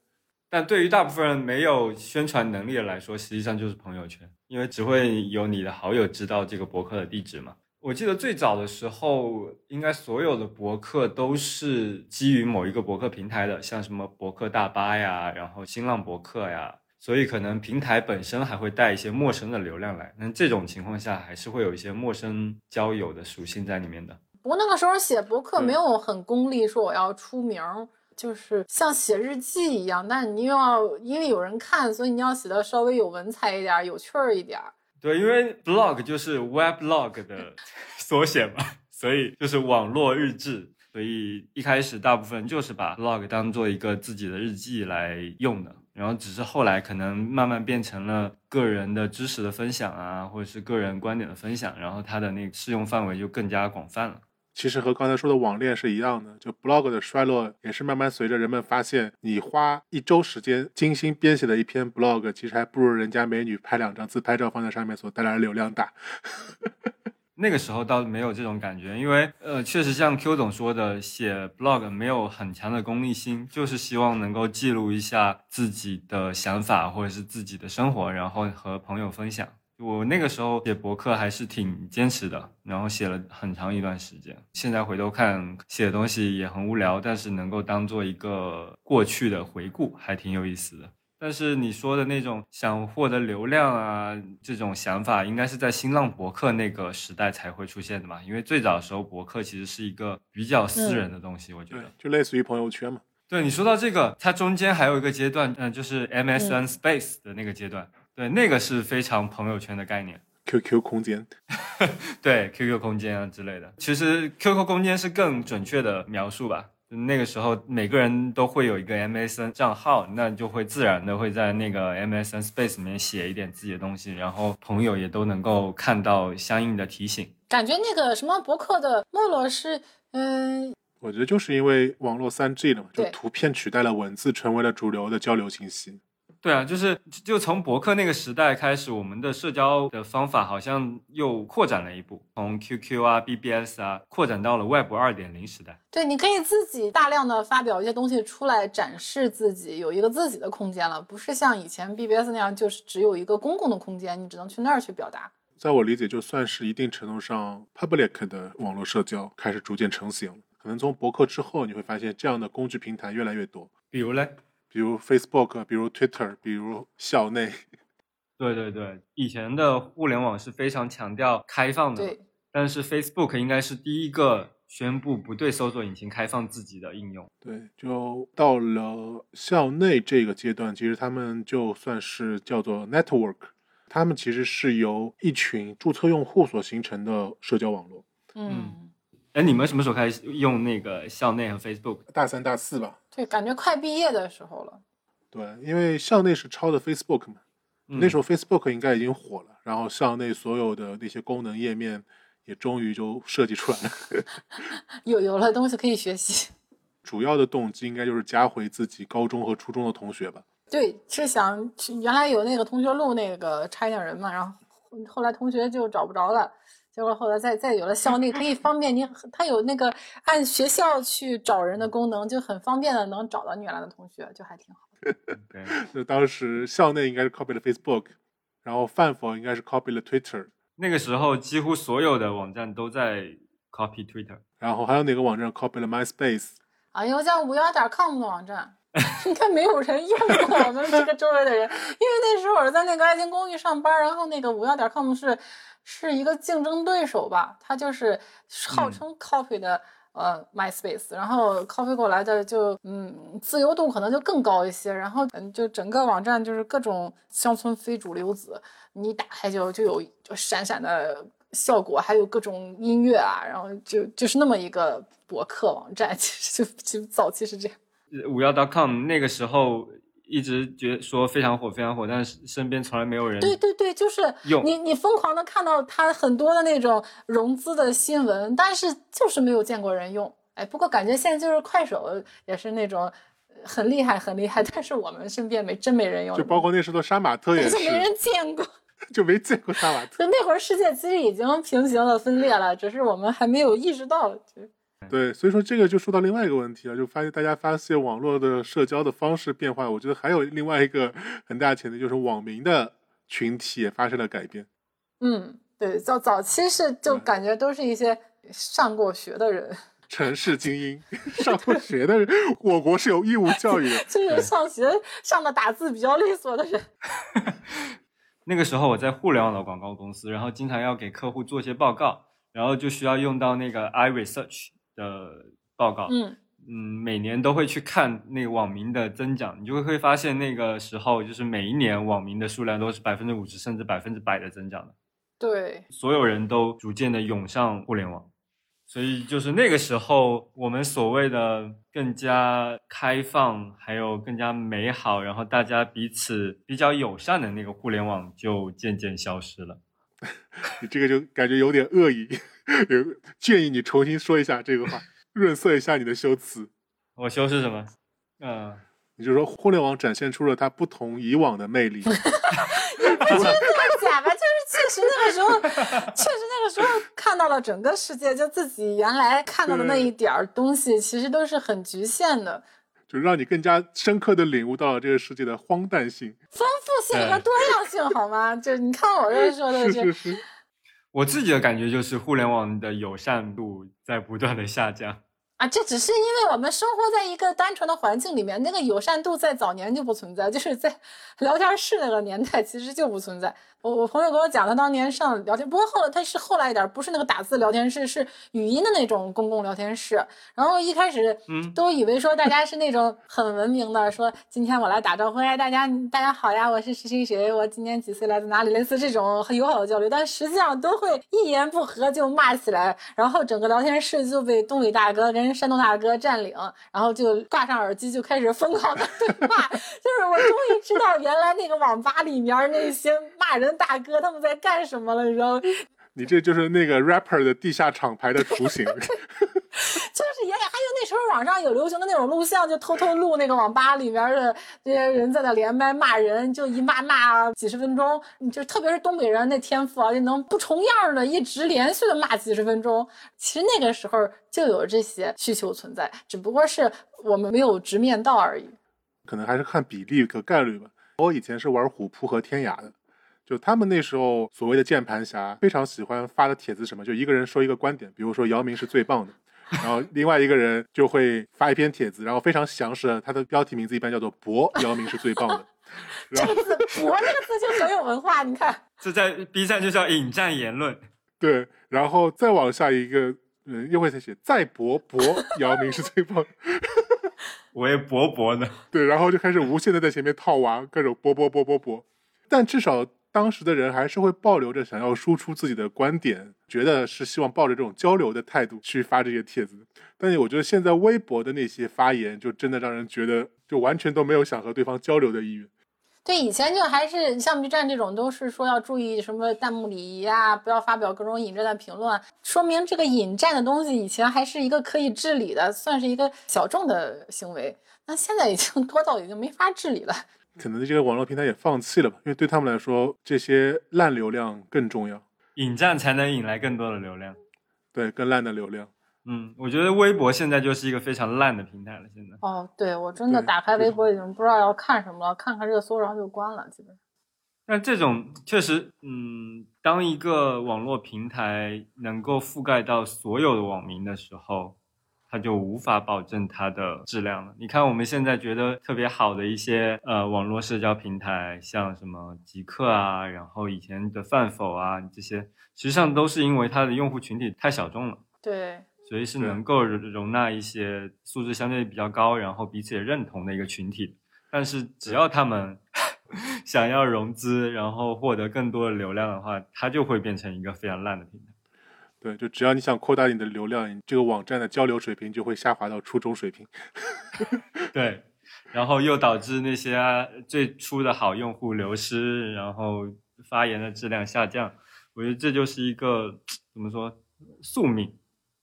但对于大部分人没有宣传能力的来说，实际上就是朋友圈，因为只会有你的好友知道这个博客的地址嘛。我记得最早的时候，应该所有的博客都是基于某一个博客平台的，像什么博客大巴呀，然后新浪博客呀，所以可能平台本身还会带一些陌生的流量来。那这种情况下，还是会有一些陌生交友的属性在里面的。不过那个时候写博客没有很功利，说我要出名儿，就是像写日记一样，但你又要因为有人看，所以你要写的稍微有文采一点儿，有趣儿一点儿。对，因为 blog 就是 weblog 的 缩写嘛，所以就是网络日志。所以一开始大部分就是把 blog 当做一个自己的日记来用的，然后只是后来可能慢慢变成了个人的知识的分享啊，或者是个人观点的分享，然后它的那个适用范围就更加广泛了。其实和刚才说的网恋是一样的，就 blog 的衰落也是慢慢随着人们发现，你花一周时间精心编写的一篇 blog，其实还不如人家美女拍两张自拍照放在上面所带来的流量大。那个时候倒没有这种感觉，因为呃，确实像 Q 总说的，写 blog 没有很强的功利心，就是希望能够记录一下自己的想法或者是自己的生活，然后和朋友分享。我那个时候写博客还是挺坚持的，然后写了很长一段时间。现在回头看，写的东西也很无聊，但是能够当做一个过去的回顾，还挺有意思的。但是你说的那种想获得流量啊，这种想法，应该是在新浪博客那个时代才会出现的嘛？因为最早的时候，博客其实是一个比较私人的东西，我觉得。，就类似于朋友圈嘛。对你说到这个，它中间还有一个阶段，嗯、就是 MSN Space 的那个阶段，对，那个是非常朋友圈的概念。QQ 空间，对 QQ 空间啊之类的。其实 QQ 空间是更准确的描述吧。那个时候每个人都会有一个 MSN 账号，那就会自然的会在那个 MSN Space 里面写一点自己的东西，然后朋友也都能够看到相应的提醒。感觉那个什么博客的没落是，嗯、我觉得就是因为网络三 G 了嘛，就图片取代了文字，成为了主流的交流信息。对啊，就是就从博客那个时代开始，我们的社交的方法好像又扩展了一步，从 QQ 啊、BBS 啊扩展到了 Web 二点零时代。对，你可以自己大量的发表一些东西出来展示自己，有一个自己的空间了，不是像以前 BBS 那样，就是只有一个公共的空间，你只能去那儿去表达。在我理解，就算是一定程度上 public 的网络社交开始逐渐成型了。可能从博客之后，你会发现这样的工具平台越来越多，比如嘞，比如 Facebook，比如 Twitter，比如校内。对对对，以前的互联网是非常强调开放的，但是 Facebook 应该是第一个宣布不对搜索引擎开放自己的应用。对，就到了校内这个阶段，其实他们就算是叫做 network，他们其实是由一群注册用户所形成的社交网络。嗯，哎，你们什么时候开始用那个校内和 Facebook？大三、大四吧，对，感觉快毕业的时候了。对，因为校内是抄的 Facebook 嘛，嗯那时候 Facebook 应该已经火了，然后校内所有的那些功能页面也终于就设计出来了。有有了东西可以学习。主要的动机应该就是加回自己高中和初中的同学吧。对，是想原来有那个同学录那个差一点人嘛，然后后来同学就找不着了，结果后来再再有了校内，可以方便你，它有那个按学校去找人的功能，就很方便的能找到你原来的同学，就还挺好。对，就当时校内应该是 copy 了 Facebook，然后饭否应该是 copy 了 Twitter，那个时候几乎所有的网站都在 copy Twitter。然后还有哪个网站 copy 了 MySpace？啊，有个叫五幺点 com 的网站，应该没有人用过我们这个周围的人，因为那时候我是在那个爱情公寓上班，然后那个五幺点 com 是是一个竞争对手吧，它就是号称 copy 的。呃，MySpace，然后 copy 过来的就嗯自由度可能就更高一些，然后嗯就整个网站就是各种乡村非主流子，你一打开就就有就闪闪的效果，还有各种音乐啊，然后就就是那么一个博客网站，其实就就早期是这样。五幺 .com 那个时候一直觉得说非常火，非常火，但是身边从来没有人对对对，就是用你你疯狂的看到它很多的那种融资的新闻，但是就是没有见过人用。哎，不过感觉现在就是快手也是那种呃很厉害很厉害，但是我们身边没真没人用，就包括那时候的杀马特也是就，没人见过。就没见过杀马特。就那会儿世界其实已经平行了分裂了，只是我们还没有意识到。就对，所以说这个就说到另外一个问题了，就发现大家发现网络的社交的方式变化，我觉得还有另外一个 很大的潜力，就是网民的群体也发生了改变。嗯，对，早早期是就感觉都是一些上过学的人，城市精英 上过学的人，我国是有义务教育的。就是上学上的打字比较利索的人。那个时候我在互联网的广告公司，然后经常要给客户做一些报告，然后就需要用到那个 iResearch 的报告。嗯，嗯，每年都会去看那个网民的增长，你就会发现那个时候就是每一年网民的数量都是百分之五十甚至百分之百的增长的，对，所有人都逐渐的涌上互联网，所以就是那个时候我们所谓的更加开放，还有更加美好，然后大家彼此比较友善的那个互联网就渐渐消失了。你这个就感觉有点恶意，有 建议你重新说一下这个话，润色一下你的修辞。我修饰什么？嗯。你就说互联网展现出了它不同以往的魅力。这么假吧？就是确实那个时候，确实那个时候看到了整个世界，就自己原来看到的那一点儿东西，其实都是很局限的。就让你更加深刻的领悟到了这个世界的荒诞性。丰富性和多样性，好吗？就你看我这说的是是是，我自己的感觉就是互联网的友善度在不断的下降。啊，这只是因为我们生活在一个单纯的环境里面，那个友善度在早年就不存在，就是在 聊天室那个年代其实就不存在。我我朋友跟我讲，他当年上聊天，不过后来他是后来一点，不是那个打字聊天室，是语音的那种公共聊天室。然后一开始嗯都以为说大家是那种很文明的，说今天我来打招呼，哎，大家大家好呀，我是谁谁谁，我今年几岁，来自哪里，类似这种很友好的交流，但实际上都会一言不合就骂起来，然后整个聊天室就被东北大哥跟山东大哥占领，然后就挂上耳机就开始疯狂的对话。就是我终于知道原来那个网吧里面那些骂人大哥他们在干什么了，你知道吗？你这就是那个 rapper 的地下厂牌的雏形。是也还有那时候网上有流行的那种录像，就偷偷录那个网吧里面的这些人在那连麦骂人，就一骂骂几十分钟。就特别是东北人那天赋啊，就能不重样的一直连续的骂几十分钟。其实那个时候就有这些需求存在，只不过是我们没有直面到而已。可能还是看比例和概率吧。我以前是玩虎扑和天涯的，就他们那时候所谓的键盘侠，非常喜欢发的帖子什么，就一个人说一个观点，比如说姚明是最棒的，然后另外一个人就会发一篇帖子，然后非常详实的，他的标题名字一般叫做“博姚明是最棒的”，这个字“博”这个字就很有文化，你看。这在 B 站就叫引战言论。对，然后再往下一个人又会再写再博博姚明是最棒的，我也博博呢。对，然后就开始无限的在前面套娃，各种博博博博博。但至少当时的人还是会保留着想要输出自己的观点，觉得是希望抱着这种交流的态度去发这些帖子。但是我觉得现在微博的那些发言，就真的让人觉得就完全都没有想和对方交流的意愿。对，以前就还是像 B 站这种，都是说要注意什么弹幕礼仪啊，不要发表各种引战的评论，说明这个引战的东西以前还是一个可以治理的，算是一个小众的行为。那现在已经多到已经没法治理了。可能这些网络平台也放弃了吧，因为对他们来说，这些烂流量更重要，引战才能引来更多的流量。对，更烂的流量。嗯，我觉得微博现在就是一个非常烂的平台了。现在，哦，对我真的打开微博已经不知道要看什么了，看看热搜然后就关了，基本上。但这种确实，嗯，当一个网络平台能够覆盖到所有的网民的时候，它就无法保证它的质量了。你看我们现在觉得特别好的一些呃网络社交平台，像什么极客啊，然后以前的饭否啊这些，实际上都是因为它的用户群体太小众了。对，所以是能够容容纳一些素质相对比较高，然后彼此也认同的一个群体。但是只要他们想要融资，然后获得更多的流量的话，它就会变成一个非常烂的平台。对，就只要你想扩大你的流量，你这个网站的交流水平就会下滑到初中水平。对，然后又导致那些啊最初的好用户流失，然后发言的质量下降。我觉得这就是一个怎么说宿命，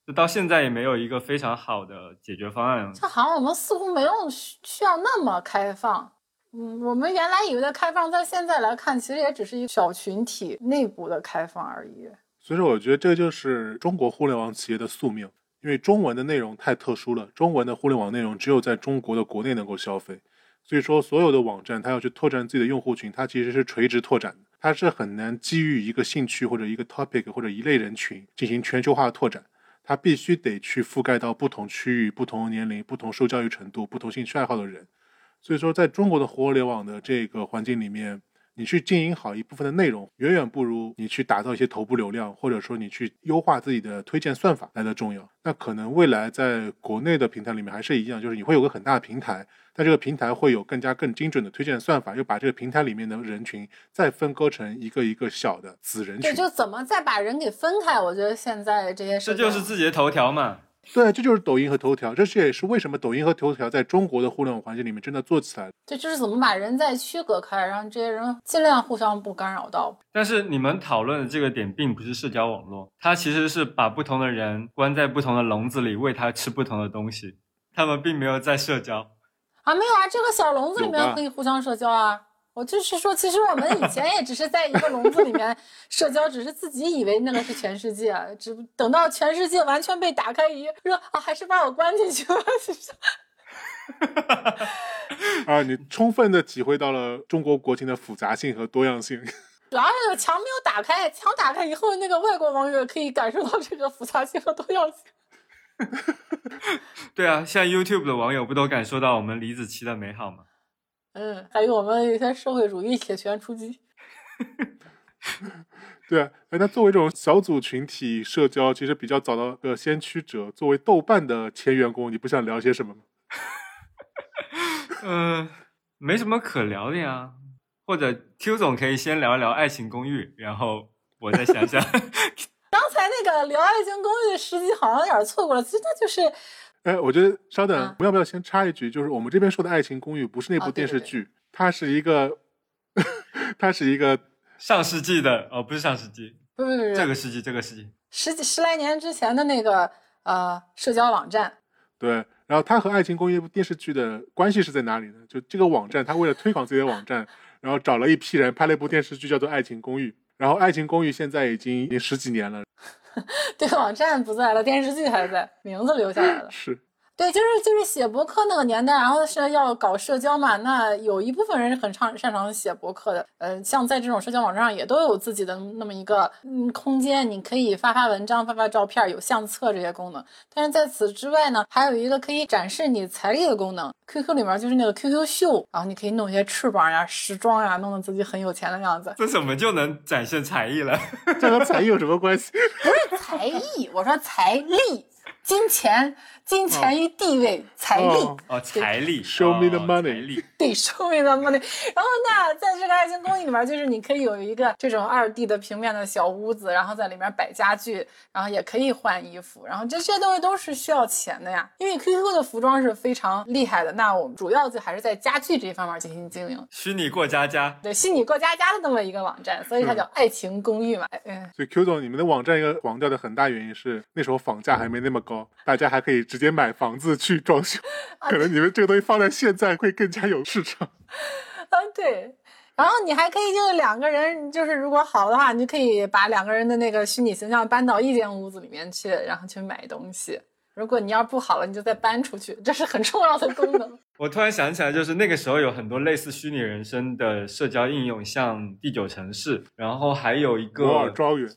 就到现在也没有一个非常好的解决方案。这好像我们似乎没有需需要那么开放。嗯，我们原来以为的开放，在现在来看，其实也只是一个小群体内部的开放而已。所以说，我觉得这就是中国互联网企业的宿命。因为中文的内容太特殊了，中文的互联网内容只有在中国的国内能够消费，所以说所有的网站它要去拓展自己的用户群，它其实是垂直拓展的，它是很难基于一个兴趣或者一个 topic 或者一类人群进行全球化的拓展，它必须得去覆盖到不同区域、不同年龄、不同受教育程度、不同兴趣爱好的人。所以说，在中国的互联网的这个环境里面，你去经营好一部分的内容，远远不如你去打造一些头部流量，或者说你去优化自己的推荐算法来的重要。那可能未来在国内的平台里面还是一样，就是你会有个很大的平台，但这个平台会有更加更精准的推荐算法，又把这个平台里面的人群再分割成一个一个小的子人群对，。就怎么再把人给分开？我觉得现在这些这就是自己的头条嘛。对，这就是抖音和头条，这是也是为什么抖音和头条在中国的互联网环境里面真的做起来了。对，就是怎么把人在区隔开，让这些人尽量互相不干扰到。但是你们讨论的这个点并不是社交网络，它其实是把不同的人关在不同的笼子里，喂他吃不同的东西，他们并没有在社交。啊，没有啊，这个小笼子里面可以互相社交啊。我就是说，其实我们以前也只是在一个笼子里面 社交，只是自己以为那个是全世界，只等到全世界完全被打开一说啊，还是把我关进去吧。就是 啊，你充分的体会到了中国国情的复杂性和多样性。主要是那个墙没有打开，墙打开以后，那个外国网友可以感受到这个复杂性和多样性。对啊，像 YouTube 的网友不都感受到我们李子柒的美好吗？嗯，还有我们有些社会主义铁拳出击。对啊，哎，那作为这种小组群体社交，其实比较早的个先驱者，作为豆瓣的前员工，你不想聊些什么吗？嗯、没什么可聊的呀。或者 Q 总可以先聊一聊《爱情公寓》，然后我再想想。刚才那个聊《爱情公寓》的时机好像有点错过了，其实那就是哎，我觉得稍等，啊我们要不要先插一句，就是我们这边说的《爱情公寓》不是那部哦对对电视剧，它是一个，它是一个，上世纪的哦，不是上世纪，不不不这个世纪，这个世纪。十几十来年之前的那个呃社交网站。对，然后它和《爱情公寓》这部电视剧的关系是在哪里呢？就这个网站，它为了推广自己的网站，然后找了一批人拍了一部电视剧，叫做《爱情公寓》。然后《爱情公寓》现在已经已经十几年了，对，网站不在了，电视剧还在，名字留下来了。是对，就是就是写博客那个年代，然后是要搞社交嘛，那有一部分人是很擅擅长写博客的，呃，像在这种社交网站上也都有自己的那么一个嗯空间，你可以发发文章、发发照片，有相册这些功能。但是在此之外呢，还有一个可以展示你财力的功能。QQ 里面就是那个 QQ 秀，然后你可以弄一些翅膀呀、时装呀，弄得自己很有钱的样子。这怎么就能展现才艺了？这和才艺有什么关系？不是才艺，我说财力、金钱、金钱与地位、财力。哦哦，财力 Show me the 哦 money 对，Show me the，money。然后那，在这个爱情公寓里面，就是你可以有一个这种二 D 的平面的小屋子，然后在里面摆家具，然后也可以换衣服，然后这些东西都是需要钱的呀。因为 QQ 的服装是非常厉害的，那我们主要就还是在家具这一方面进行经营。虚拟过家家，对，虚拟过家家的那么一个网站，所以它叫爱情公寓嘛。嗯，所以 Q 总，你们的网站一个黄掉的很大原因是那时候房价还没那么高，大家还可以直接买房子去装修。可能你们这个东西放在现在会更加有市场。啊，对。然后你还可以就是两个人，就是如果好的话，你就可以把两个人的那个虚拟形象搬到一间屋子里面去，然后去买东西。如果你要不好了，你就再搬出去，这是很重要的功能。我突然想起来，就是那个时候有很多类似虚拟人生的社交应用，像第九城市，然后还有一个摩尔个庄园，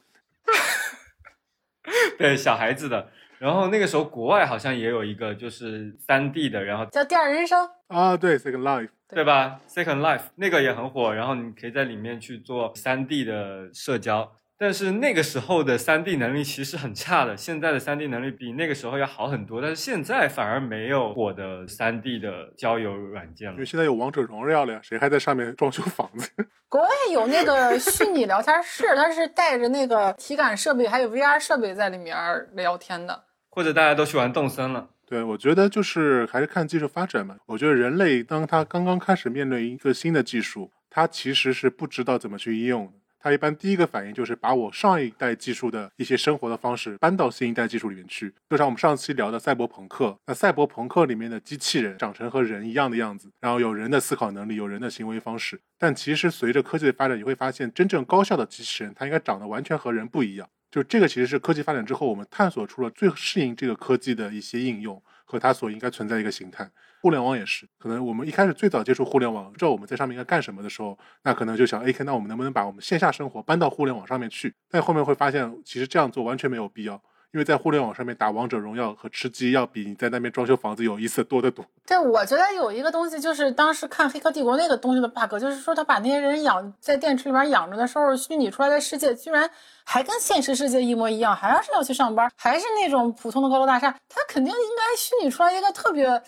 对小孩子的，然后那个时候国外好像也有一个就是三 D 的，然后叫第二人生，啊，对，Second Life，对吧？Second Life 那个也很火，然后你可以在里面去做三 D 的社交。但是那个时候的三 D 能力其实很差的，现在的三 D 能力比那个时候要好很多，但是现在反而没有我的三 D 的交友软件了因为。现在有王者荣耀了呀，谁还在上面装修房子？国外有那个虚拟聊天室，它是带着那个体感设备还有 VR 设备在里面聊天的。或者大家都去玩动森了，对，我觉得就是还是看技术发展嘛。我觉得人类当他刚刚开始面对一个新的技术，他其实是不知道怎么去应用的。他一般第一个反应就是把我上一代技术的一些生活的方式搬到新一代技术里面去。就像我们上期聊的赛博朋克，那赛博朋克里面的机器人长成和人一样的样子，然后有人的思考能力，有人的行为方式。但其实随着科技的发展，你会发现真正高效的机器人，它应该长得完全和人不一样。就这个其实是科技发展之后，我们探索出了最适应这个科技的一些应用和它所应该存在一个形态。互联网也是，可能我们一开始最早接触互联网，知道我们在上面应该干什么的时候，那可能就想，哎，那我们能不能把我们线下生活搬到互联网上面去？但后面会发现，其实这样做完全没有必要。因为在互联网上面打王者荣耀和吃鸡，要比你在那边装修房子有意思多得多。对，我觉得有一个东西，就是当时看《黑客帝国》那个东西的 bug，就是说他把那些人养在电池里边养着的时候，虚拟出来的世界居然还跟现实世界一模一样，还是要去上班，还是那种普通的高楼大厦，他肯定应该虚拟出来一个特别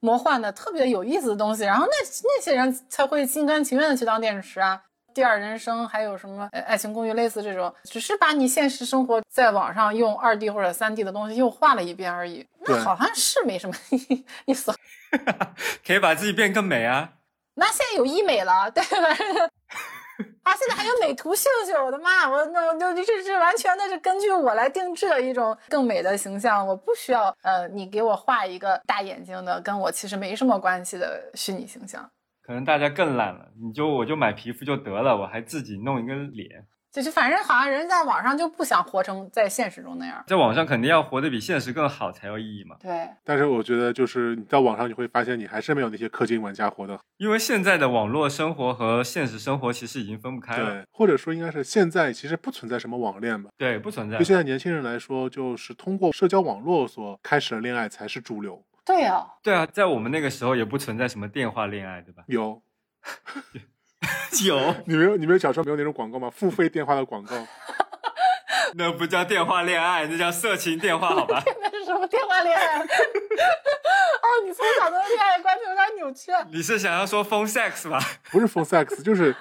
魔幻的、特别有意思的东西，然后那那些人才会心甘情愿的去当电池啊。第二人生还有什么？呃，爱情公寓类似这种，只是把你现实生活在网上用二 D 或者三 D 的东西又画了一遍而已。那好像是没什么意思。可以把自己变更美啊。那现在有医美了，对吧？啊，现在还有美图秀秀，我的妈！我那我就这这完全的是根据我来定制的一种更美的形象，我不需要呃，你给我画一个大眼睛的，跟我其实没什么关系的虚拟形象。可能大家更懒了，你就我就买皮肤就得了，我还自己弄一个脸，就是反正好像人在网上就不想活成在现实中那样，在网上肯定要活得比现实更好才有意义嘛。对，但是我觉得就是你在网上你会发现你还是没有那些氪金玩家活得，因为现在的网络生活和现实生活其实已经分不开了。对，或者说应该是现在其实不存在什么网恋吧？对，不存在。对现在年轻人来说，就是通过社交网络所开始的恋爱才是主流。对啊，对啊，在我们那个时候也不存在什么电话恋爱，对吧？有。有，你没有？你没有小时候没有那种广告吗？付费电话的广告，那不叫电话恋爱，那叫色情电话，好吧？那是什么电话恋爱？哦，你从小的恋爱观就有点扭曲。你是想要说 phone sex 吧？不是 phone sex，就是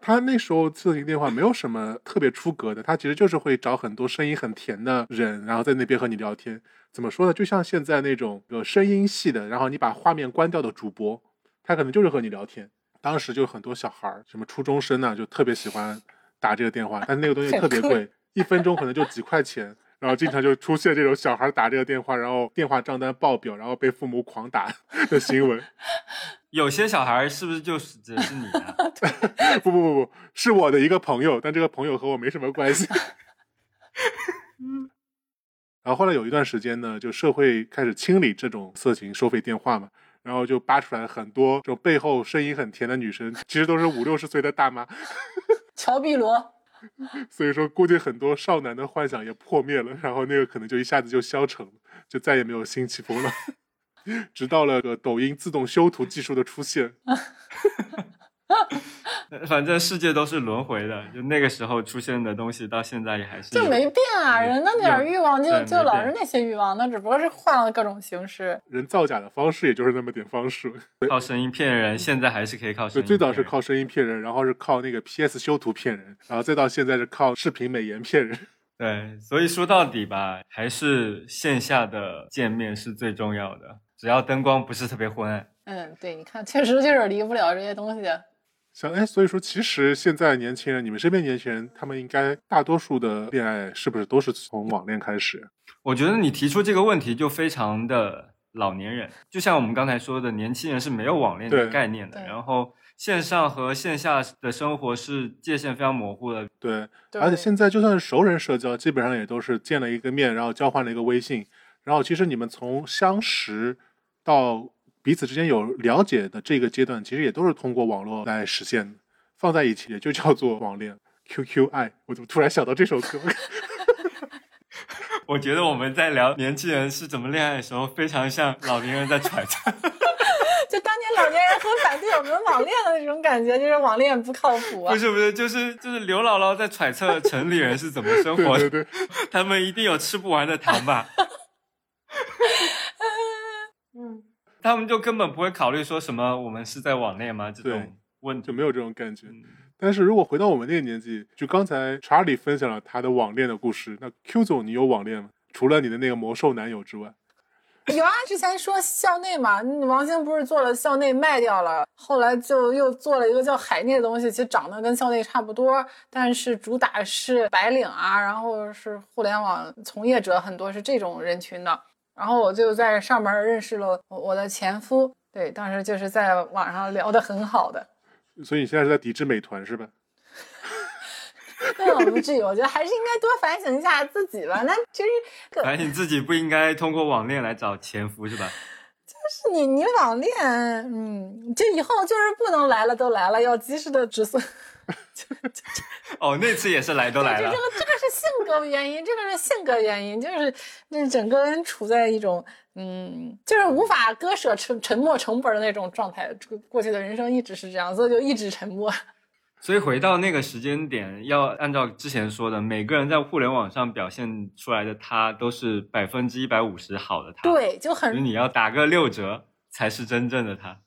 他那时候色情电话没有什么特别出格的，他其实就是会找很多声音很甜的人，然后在那边和你聊天。怎么说呢？就像现在那种有声音系的，然后你把画面关掉的主播，他可能就是和你聊天。当时就很多小孩儿，什么初中生呢，就特别喜欢打这个电话，但那个东西特别贵，一分钟可能就几块钱，然后经常就出现这种小孩打这个电话，然后电话账单爆表，然后被父母狂打 的新闻。有些小孩是不是就是指的是你啊？不不不不，是我的一个朋友，但这个朋友和我没什么关系。然后后来有一段时间呢，就社会开始清理这种色情收费电话嘛。然后就扒出来很多这种背后声音很甜的女生，其实都是五六十岁的大妈。乔碧罗。所以说，估计很多少男的幻想也破灭了，然后那个可能就一下子就消沉了，就再也没有新起风了。直到了个抖音自动修图技术的出现。反正世界都是轮回的，就那个时候出现的东西，到现在也还是就没变啊。人的那点欲望就就老是那些欲望，那只不过是换了各种形式。人造假的方式也就是那么点方式，靠声音骗人，现在还是可以靠声音。最早是靠声音骗人，然后是靠那个 PS 修图骗人，然后再到现在是靠视频美颜骗人。对，所以说到底吧，还是线下的见面是最重要的，只要灯光不是特别昏暗。嗯，对，你看，确实就是离不了这些东西。像哎，所以说其实现在年轻人，你们身边年轻人，他们应该大多数的恋爱是不是都是从网恋开始？我觉得你提出这个问题就非常的老年人，就像我们刚才说的，年轻人是没有网恋的概念的，然后线上和线下的生活是界限非常模糊的。对，而且现在就算是熟人社交，基本上也都是见了一个面，然后交换了一个微信，然后其实你们从相识到。彼此之间有了解的这个阶段，其实也都是通过网络来实现的。放在一起也就叫做网恋。QQ 爱，我怎么突然想到这首歌？我觉得我们在聊年轻人是怎么恋爱的时候，非常像老年人在揣测。就当年老年人很反对我们网恋的那种感觉，就是网恋不靠谱啊。不是不是，就是就是刘姥姥在揣测城里人是怎么生活的。对对对，他们一定有吃不完的糖吧？嗯。他们就根本不会考虑说什么我们是在网恋吗？这种问就没有这种感觉。但是如果回到我们那个年纪，就刚才查理分享了他的网恋的故事，那 Q 总你有网恋吗？除了你的那个魔兽男友之外，有啊。之前说校内嘛，王兴不是做了校内卖掉了，后来就又做了一个叫海内的东西，其实长得跟校内差不多，但是主打是白领啊，然后是互联网从业者很多是这种人群的。然后我就在上面认识了我的前夫，对，当时就是在网上聊的很好的。所以你现在是在抵制美团是吧？那不至于，我觉得还是应该多反省一下自己吧。那其实反省自己不应该通过网恋来找前夫是吧？就是你你网恋，嗯，就以后就是不能来了都来了，要及时的止损。哦，那次也是来都来了这这。个这个是性格原因，这个是性格原因，就是那整个人处在一种嗯，就是无法割舍沉沉默成本的那种状态。这个过去的人生一直是这样，所以就一直沉默。所以回到那个时间点，要按照之前说的，每个人在互联网上表现出来的他都是百分之一百五十好的他。，对，就很你要打个六折才是真正的他。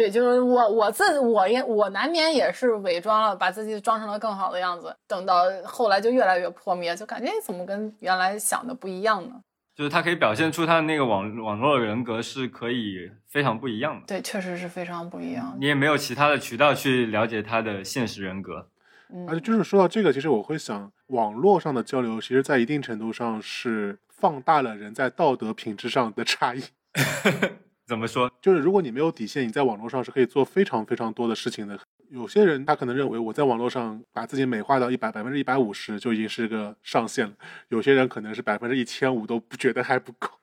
对，就是我我自我也我难免也是伪装了，把自己装成了更好的样子。等到后来就越来越破灭，就感觉怎么跟原来想的不一样呢？就是他可以表现出他的那个网网络人格是可以非常不一样的，对，确实是非常不一样。你也没有其他的渠道去了解他的现实人格。嗯而且就是说到这个，其实我会想，网络上的交流，其实在一定程度上是放大了人在道德品质上的差异。怎么说？就是如果你没有底线，你在网络上是可以做非常非常多的事情的。有些人他可能认为我在网络上把自己美化到一百百分之一百五十就已经是个上限了，有些人可能是百分之一千五都不觉得还不够。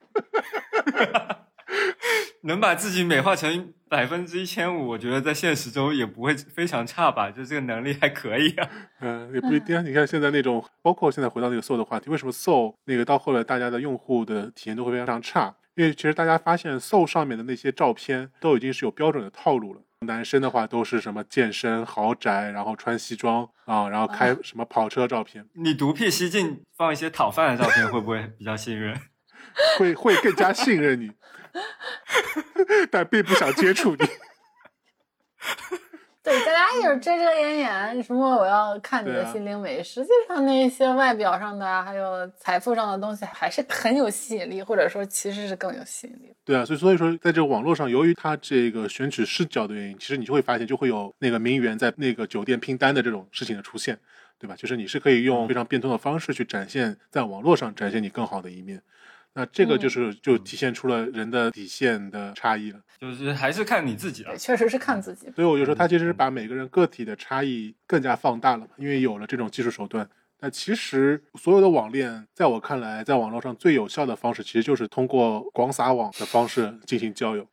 能把自己美化成百分之一千五，我觉得在现实中也不会非常差吧，就这个能力还可以啊。嗯，也不一定啊。你看现在那种，包括现在回到那个 Soul 的话题，为什么 Soul 那个到后来大家的用户的体验都会非常差？因为其实大家发现 Soul 上面的那些照片都已经是有标准的套路了。男生的话都是什么健身、豪宅，然后穿西装啊，然后开什么跑车照片，你独辟蹊径放一些讨饭的照片，会不会比较信任？会会更加信任你，但并不想接触你。对，大家就是遮遮掩掩，什么我要看你的心灵美，实际上那些外表上的啊还有财富上的东西还是很有吸引力，或者说其实是更有吸引力。对啊，所以所以说，在这个网络上，由于它这个选取视角的原因，其实你就会发现，就会有那个名媛在那个酒店拼单的这种事情的出现，对吧？就是你是可以用非常变通的方式去展现在网络上展现你更好的一面。那这个就是就体现出了人的底线的差异了。就是还是看你自己了对，。确实是看自己。所以我就说，他其实是把每个人个体的差异更加放大了嘛，因为有了这种技术手段。那其实所有的网恋，在我看来，在网络上最有效的方式，其实就是通过广撒网的方式进行交友。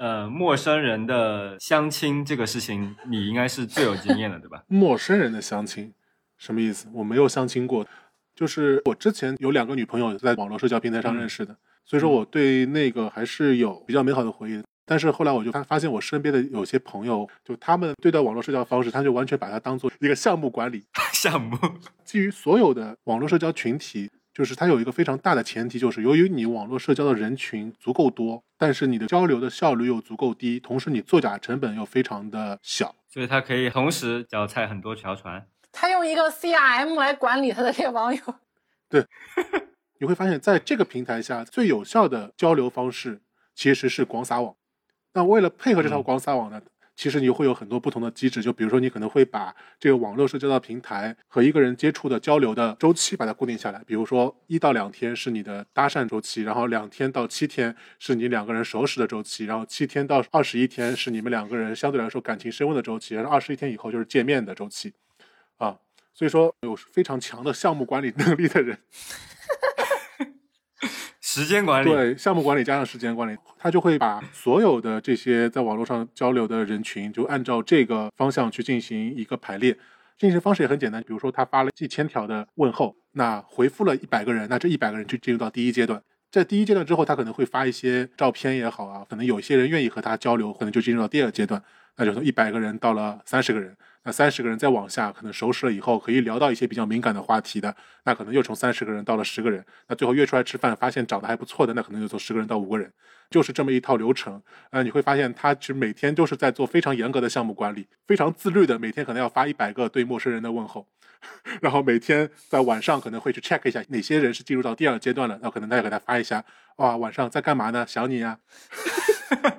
呃，陌生人的相亲这个事情，你应该是最有经验的，对吧？陌生人的相亲，什么意思？我没有相亲过，就是我之前有两个女朋友在网络社交平台上认识的，所以说我对那个还是有比较美好的回忆。但是后来我就发发现，我身边的有些朋友，就他们对待网络社交方式，他就完全把它当做一个项目管理。项目，基于所有的网络社交群体，就是它有一个非常大的前提，就是由于你网络社交的人群足够多，但是你的交流的效率又足够低，同时你作假成本又非常的小。所以它可以同时脚踩很多条船。他用一个 CRM 来管理他的这个网友，对你会发现在这个平台下，最有效的交流方式其实是广撒网。那为了配合这套嗯。广撒网呢，其实你会有很多不同的机制，就比如说你可能会把这个网络社交的平台和一个人接触的交流的周期把它固定下来，比如说一到两天是你的搭讪周期，然后两天到七天是你两个人熟识的周期，然后七天到二十一天是你们两个人相对来说感情升温的周期，然后二十一天以后就是见面的周期，啊，所以说有非常强的项目管理能力的人。时间管理，对，项目管理加上时间管理，他就会把所有的这些在网络上交流的人群，就按照这个方向去进行一个排列。进行方式也很简单，比如说他发了几千条的问候，那回复了一百个人，那这一百个人就进入到第一阶段。在第一阶段之后，他可能会发一些照片也好啊，可能有些人愿意和他交流，可能就进入到第二阶段，那就从一百个人到了三十个人。那三十个人再往下，可能熟识了以后，可以聊到一些比较敏感的话题的，那可能又从三十个人到了十个人。那最后约出来吃饭，发现长得还不错的，那可能就从十个人到五个人，就是这么一套流程。呃，你会发现他其实每天都是在做非常严格的项目管理，非常自律的，每天可能要发一百个对陌生人的问候，然后每天在晚上可能会去 check 一下哪些人是进入到第二阶段了，那可能他也给他发一下，哇，晚上在干嘛呢？想你啊。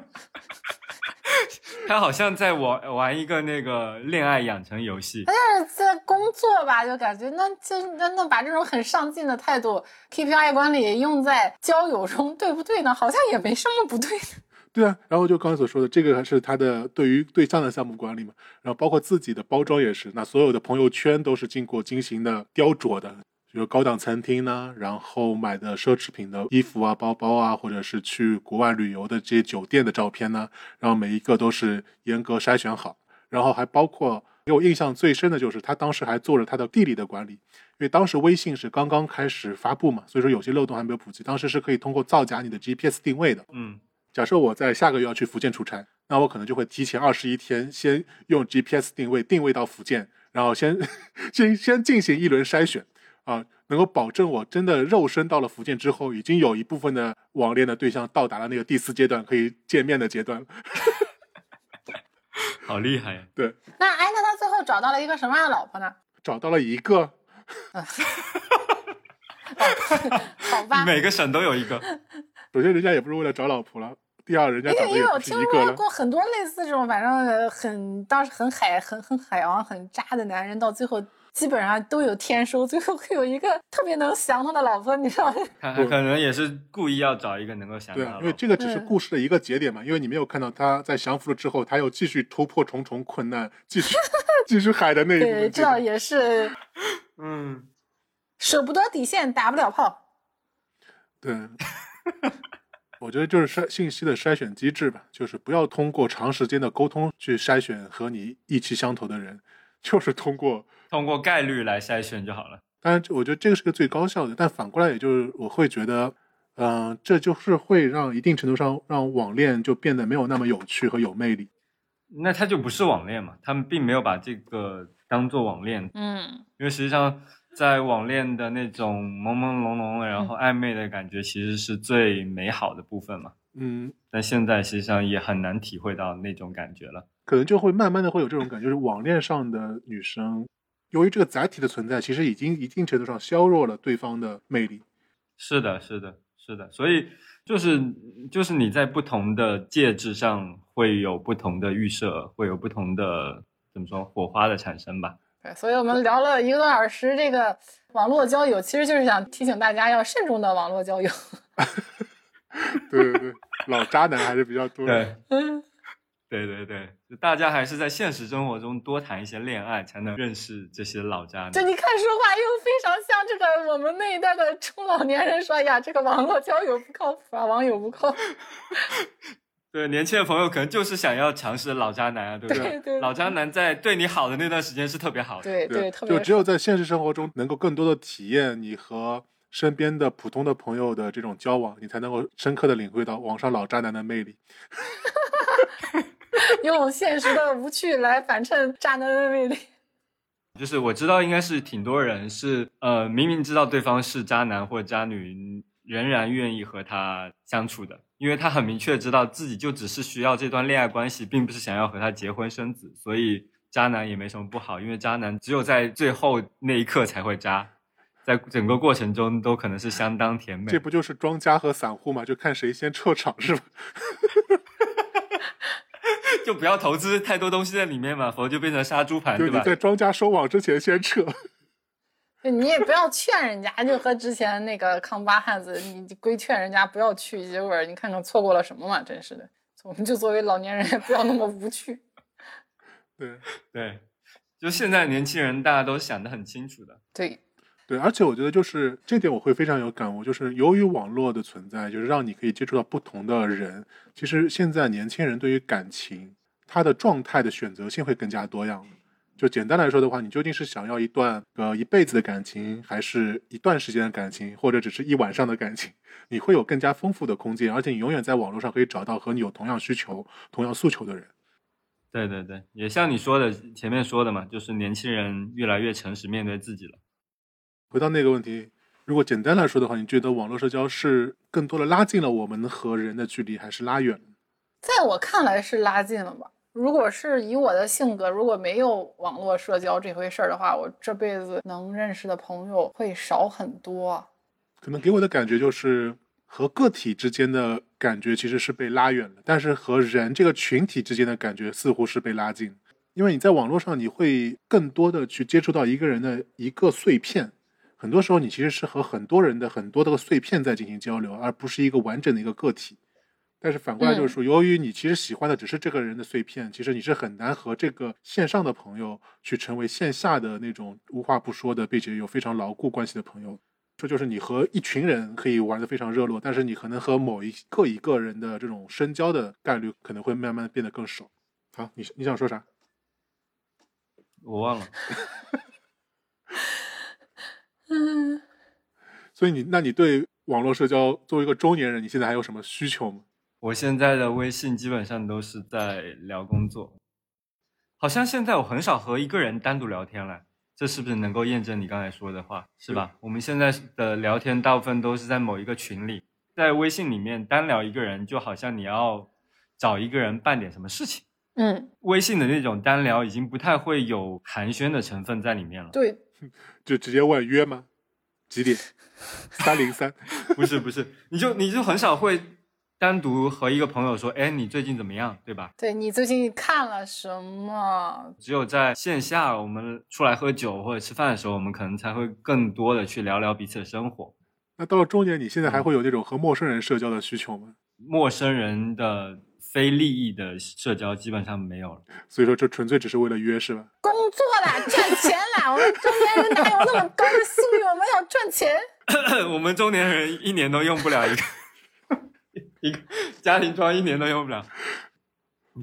他好像在玩玩一个那个恋爱养成游戏。但是在工作吧，就感觉那就那那把这种很上进的态度 KPI 管理用在交友中，对不对呢？好像也没什么不对的。对啊，然后就刚才所说的，这个还是他的对于对象的项目管理嘛，然后包括自己的包装也是，那所有的朋友圈都是经过精心的雕琢的，比如高档餐厅呢，然后买的奢侈品的衣服啊、包包啊，或者是去国外旅游的这些酒店的照片呢，然后每一个都是严格筛选好，然后还包括给我印象最深的就是他当时还做了他的地理的管理，因为当时微信是刚刚开始发布嘛，所以说有些漏洞还没有普及，当时是可以通过造假你的 GPS 定位的。嗯，假设我在下个月要去福建出差，那我可能就会提前二十一天先用 GPS 定位定位到福建，然后先 先先进行一轮筛选啊，能够保证我真的肉身到了福建之后，已经有一部分的网恋的对象到达了那个第四阶段可以见面的阶段了。好厉害呀！对，那哎，那他最后找到了一个什么样的老婆呢？找到了一个，好吧，每个省都有一个，首先人家也不是为了找老婆了，第二人家因为因为我听。说过很多类似这种，反正呃很当时很海很很海王很渣的男人，到最后基本上都有天收，最后会有一个特别能降他的老婆，你知道吗？他他可能也是故意要找一个能够想对啊，到的因为这个只是嗯故事的一个节点嘛，因为你没有看到他在降服了之后，他又继续突破重重困难，继续 继续海的那一部对。这倒也是嗯，舍不得底线打不了炮。对，我觉得就是筛信息的筛选机制吧，就是不要通过长时间的沟通去筛选和你意气相投的人，就是通过。通过概率来筛选就好了。当然，我觉得这个是个最高效的，但反过来，也就是我会觉得，嗯、这就是会让一定程度上让网恋就变得没有那么有趣和有魅力。那他就不是网恋嘛，他们并没有把这个当做网恋，嗯，因为实际上在网恋的那种朦朦胧胧，然后暧昧的感觉，其实是最美好的部分嘛。嗯，但现在实际上也很难体会到那种感觉了。可能就会慢慢的会有这种感觉，就是网恋上的女生，由于这个载体的存在，其实已经一定程度上削弱了对方的魅力。是的，是的，是的，所以就是就是你在不同的介质上会有不同的预设，会有不同的怎么说火花的产生吧。对，所以我们聊了一个多小时这个网络交友，其实就是想提醒大家要慎重的网络交友。对对对，老渣男还是比较多的。对，嗯，对对对，就大家还是在现实生活中多谈一些恋爱，才能认识这些老渣男。就你看说话又非常像这个我们那一代的中老年人说哎呀，这个网络交友不靠谱啊，网友不靠谱。对，年轻的朋友可能就是想要尝试老渣男啊，对不对对老渣男在对你好的那段时间是特别好的。对对，特别就只有在现实生活中能够更多的体验你和身边的普通的朋友的这种交往，你才能够深刻的领会到网上老渣男的魅力。用现实的无趣来反衬渣男的魅力。就是我知道应该是挺多人是呃明明知道对方是渣男或者渣女，仍然愿意和他相处的，因为他很明确知道自己就只是需要这段恋爱关系，并不是想要和他结婚生子，所以渣男也没什么不好，因为渣男只有在最后那一刻才会渣，在整个过程中都可能是相当甜美这。不就是庄家和散户嘛？就看谁先撤场是吧？就不要投资太多东西在里面嘛，否则就变成杀猪盘，对吧？在庄家收网之前先撤。就你也不要劝人家，就和之前那个康巴汉子，你规劝人家不要去，结果你看看错过了什么嘛，真是的。我们就作为老年人，也不要那么无趣。对对，就现在年轻人大家都想得很清楚的。对，对，而且我觉得就是这点我会非常有感悟，就是由于网络的存在，就是让你可以接触到不同的人。其实现在年轻人对于感情，他的状态的选择性会更加多样。就简单来说的话，你究竟是想要一段呃一辈子的感情，还是一段时间的感情，或者只是一晚上的感情？你会有更加丰富的空间，而且你永远在网络上可以找到和你有同样需求、同样诉求的人。对对对，也像你说的前面说的嘛，就是年轻人越来越诚实面对自己了。回到那个问题，如果简单来说的话，你觉得网络社交是更多的拉近了我们和人的距离，还是拉远了？在我看来是拉近了吧。如果是以我的性格，如果没有网络社交这回事儿的话，我这辈子能认识的朋友会少很多。可能给我的感觉就是和个体之间的感觉其实是被拉远了，但是和人这个群体之间的感觉似乎是被拉近。因为你在网络上，你会更多的去接触到一个人的一个碎片，很多时候你其实是和很多人的很多的碎片在进行交流，而不是一个完整的一个个体。但是反过来就是说，由于你其实喜欢的只是这个人的碎片，其实你是很难和这个线上的朋友去成为线下的那种无话不说的，并且有非常牢固关系的朋友。这就是你和一群人可以玩得非常热络，但是你可能和某一个一个人的这种深交的概率可能会慢慢变得更少。好，你你想说啥？我忘了。嗯，所以你那你对网络社交作为一个中年人，你现在还有什么需求吗？我现在的微信基本上都是在聊工作，好像现在我很少和一个人单独聊天了。这是不是能够验证你刚才说的话，是吧？我们现在的聊天大部分都是在某一个群里，在微信里面单聊一个人，就好像你要找一个人办点什么事情。嗯，微信的那种单聊已经不太会有寒暄的成分在里面了。对，就直接问约吗？几点？三零三？不是不是，你就你就很少会。单独和一个朋友说，哎，你最近怎么样，对吧？对你最近看了什么？只有在线下，我们出来喝酒或者吃饭的时候，我们可能才会更多的去聊聊彼此的生活。那到了中年，你现在还会有那种和陌生人社交的需求吗？陌生人的非利益的社交基本上没有了。所以说，这纯粹只是为了约，是吧？工作啦，赚钱啦！我们中年人哪有那么高的素质？我们要赚钱。我们中年人一年都用不了一个。一个家庭装一年都用不了，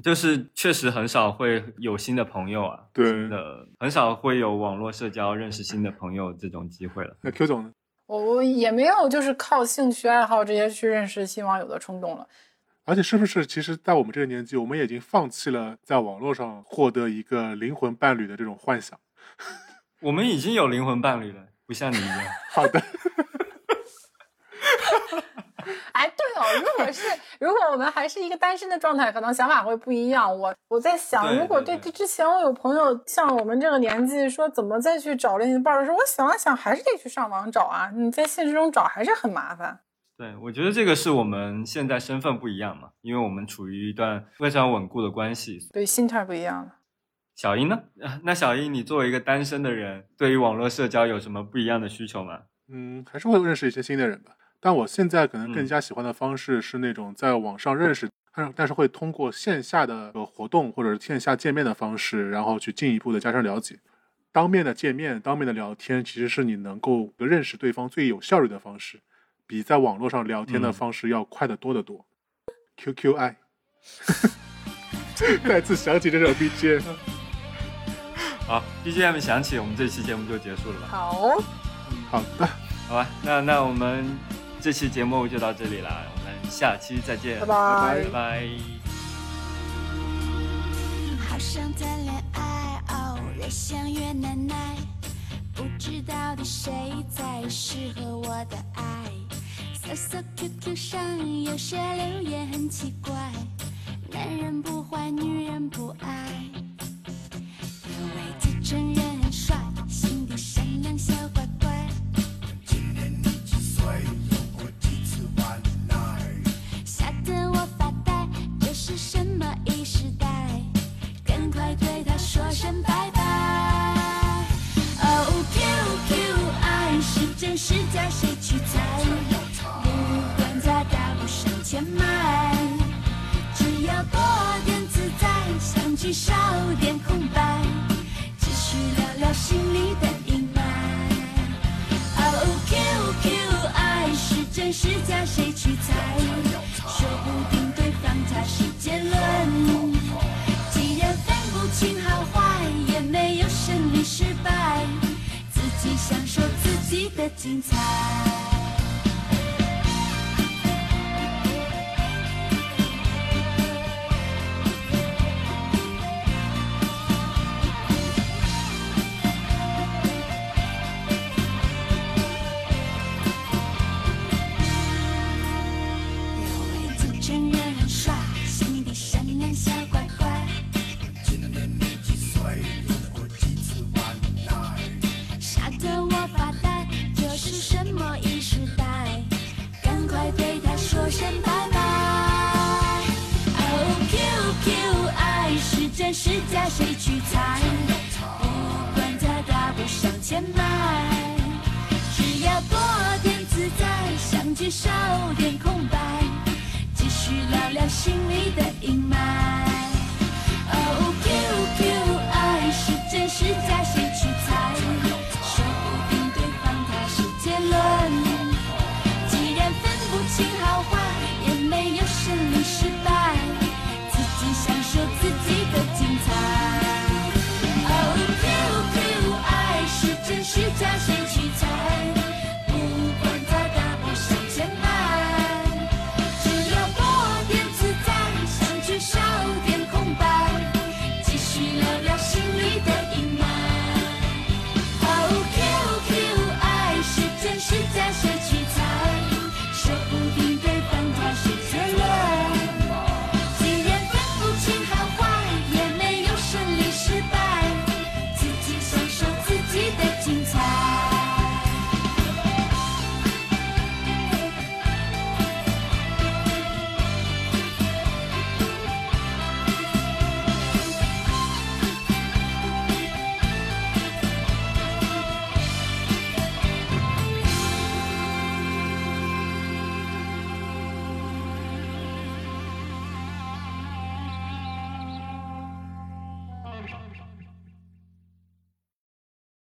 就是确实很少会有新的朋友啊，对的，很少会有网络社交认识新的朋友这种机会了。那 Q 总呢？我我也没有就是靠兴趣爱好这些去认识新网友的冲动了。而且是不是其实，在我们这个年纪，我们已经放弃了在网络上获得一个灵魂伴侣的这种幻想？我们已经有灵魂伴侣了，不像你一样。好的。哎，对哦，如果是如果我们还是一个单身的状态，可能想法会不一样。我我在想，如果对之前我有朋友像我们这个年纪说怎么再去找另一半的时候，我想了想，还是得去上网找啊。你在现实中找还是很麻烦。对，我觉得这个是我们现在身份不一样嘛，因为我们处于一段非常稳固的关系，对，心态不一样了。小英呢？那小英，你作为一个单身的人，对于网络社交有什么不一样的需求吗？嗯，还是会认识一些新的人吧。但我现在可能更加喜欢的方式是那种在网上认识，但但是会通过线下的活动或者是线下见面的方式，然后去进一步的加深了解。当面的见面、当面的聊天，其实是你能够认识对方最有效率的方式，比在网络上聊天的方式要快得多得多。QQI，再次想起这首 BGM。好，BGM 响起，我们这期节目就结束了吧？好，好的，好吧，那那我们。这期节目就到这里了，我们下期再见，拜拜拜拜。好想谈恋爱，哦，越想越难耐，不知到底谁才适合我的爱。搜搜 QQ 上有些留言很奇怪，男人不坏，女人不爱。有位自称人很帅，心地善良小乖乖。今年你几岁？有过几次恋爱？吓得我发呆，这是什么一时代？赶快对他说声拜拜。Oh QQ 爱是真是假，谁去猜？少点空白，继续聊聊心里的阴霾。Oh QQ 爱是真是假，谁去猜？说不定对方他是。结论，既然分不清好坏，也没有胜利失败，自己享受自己的精彩。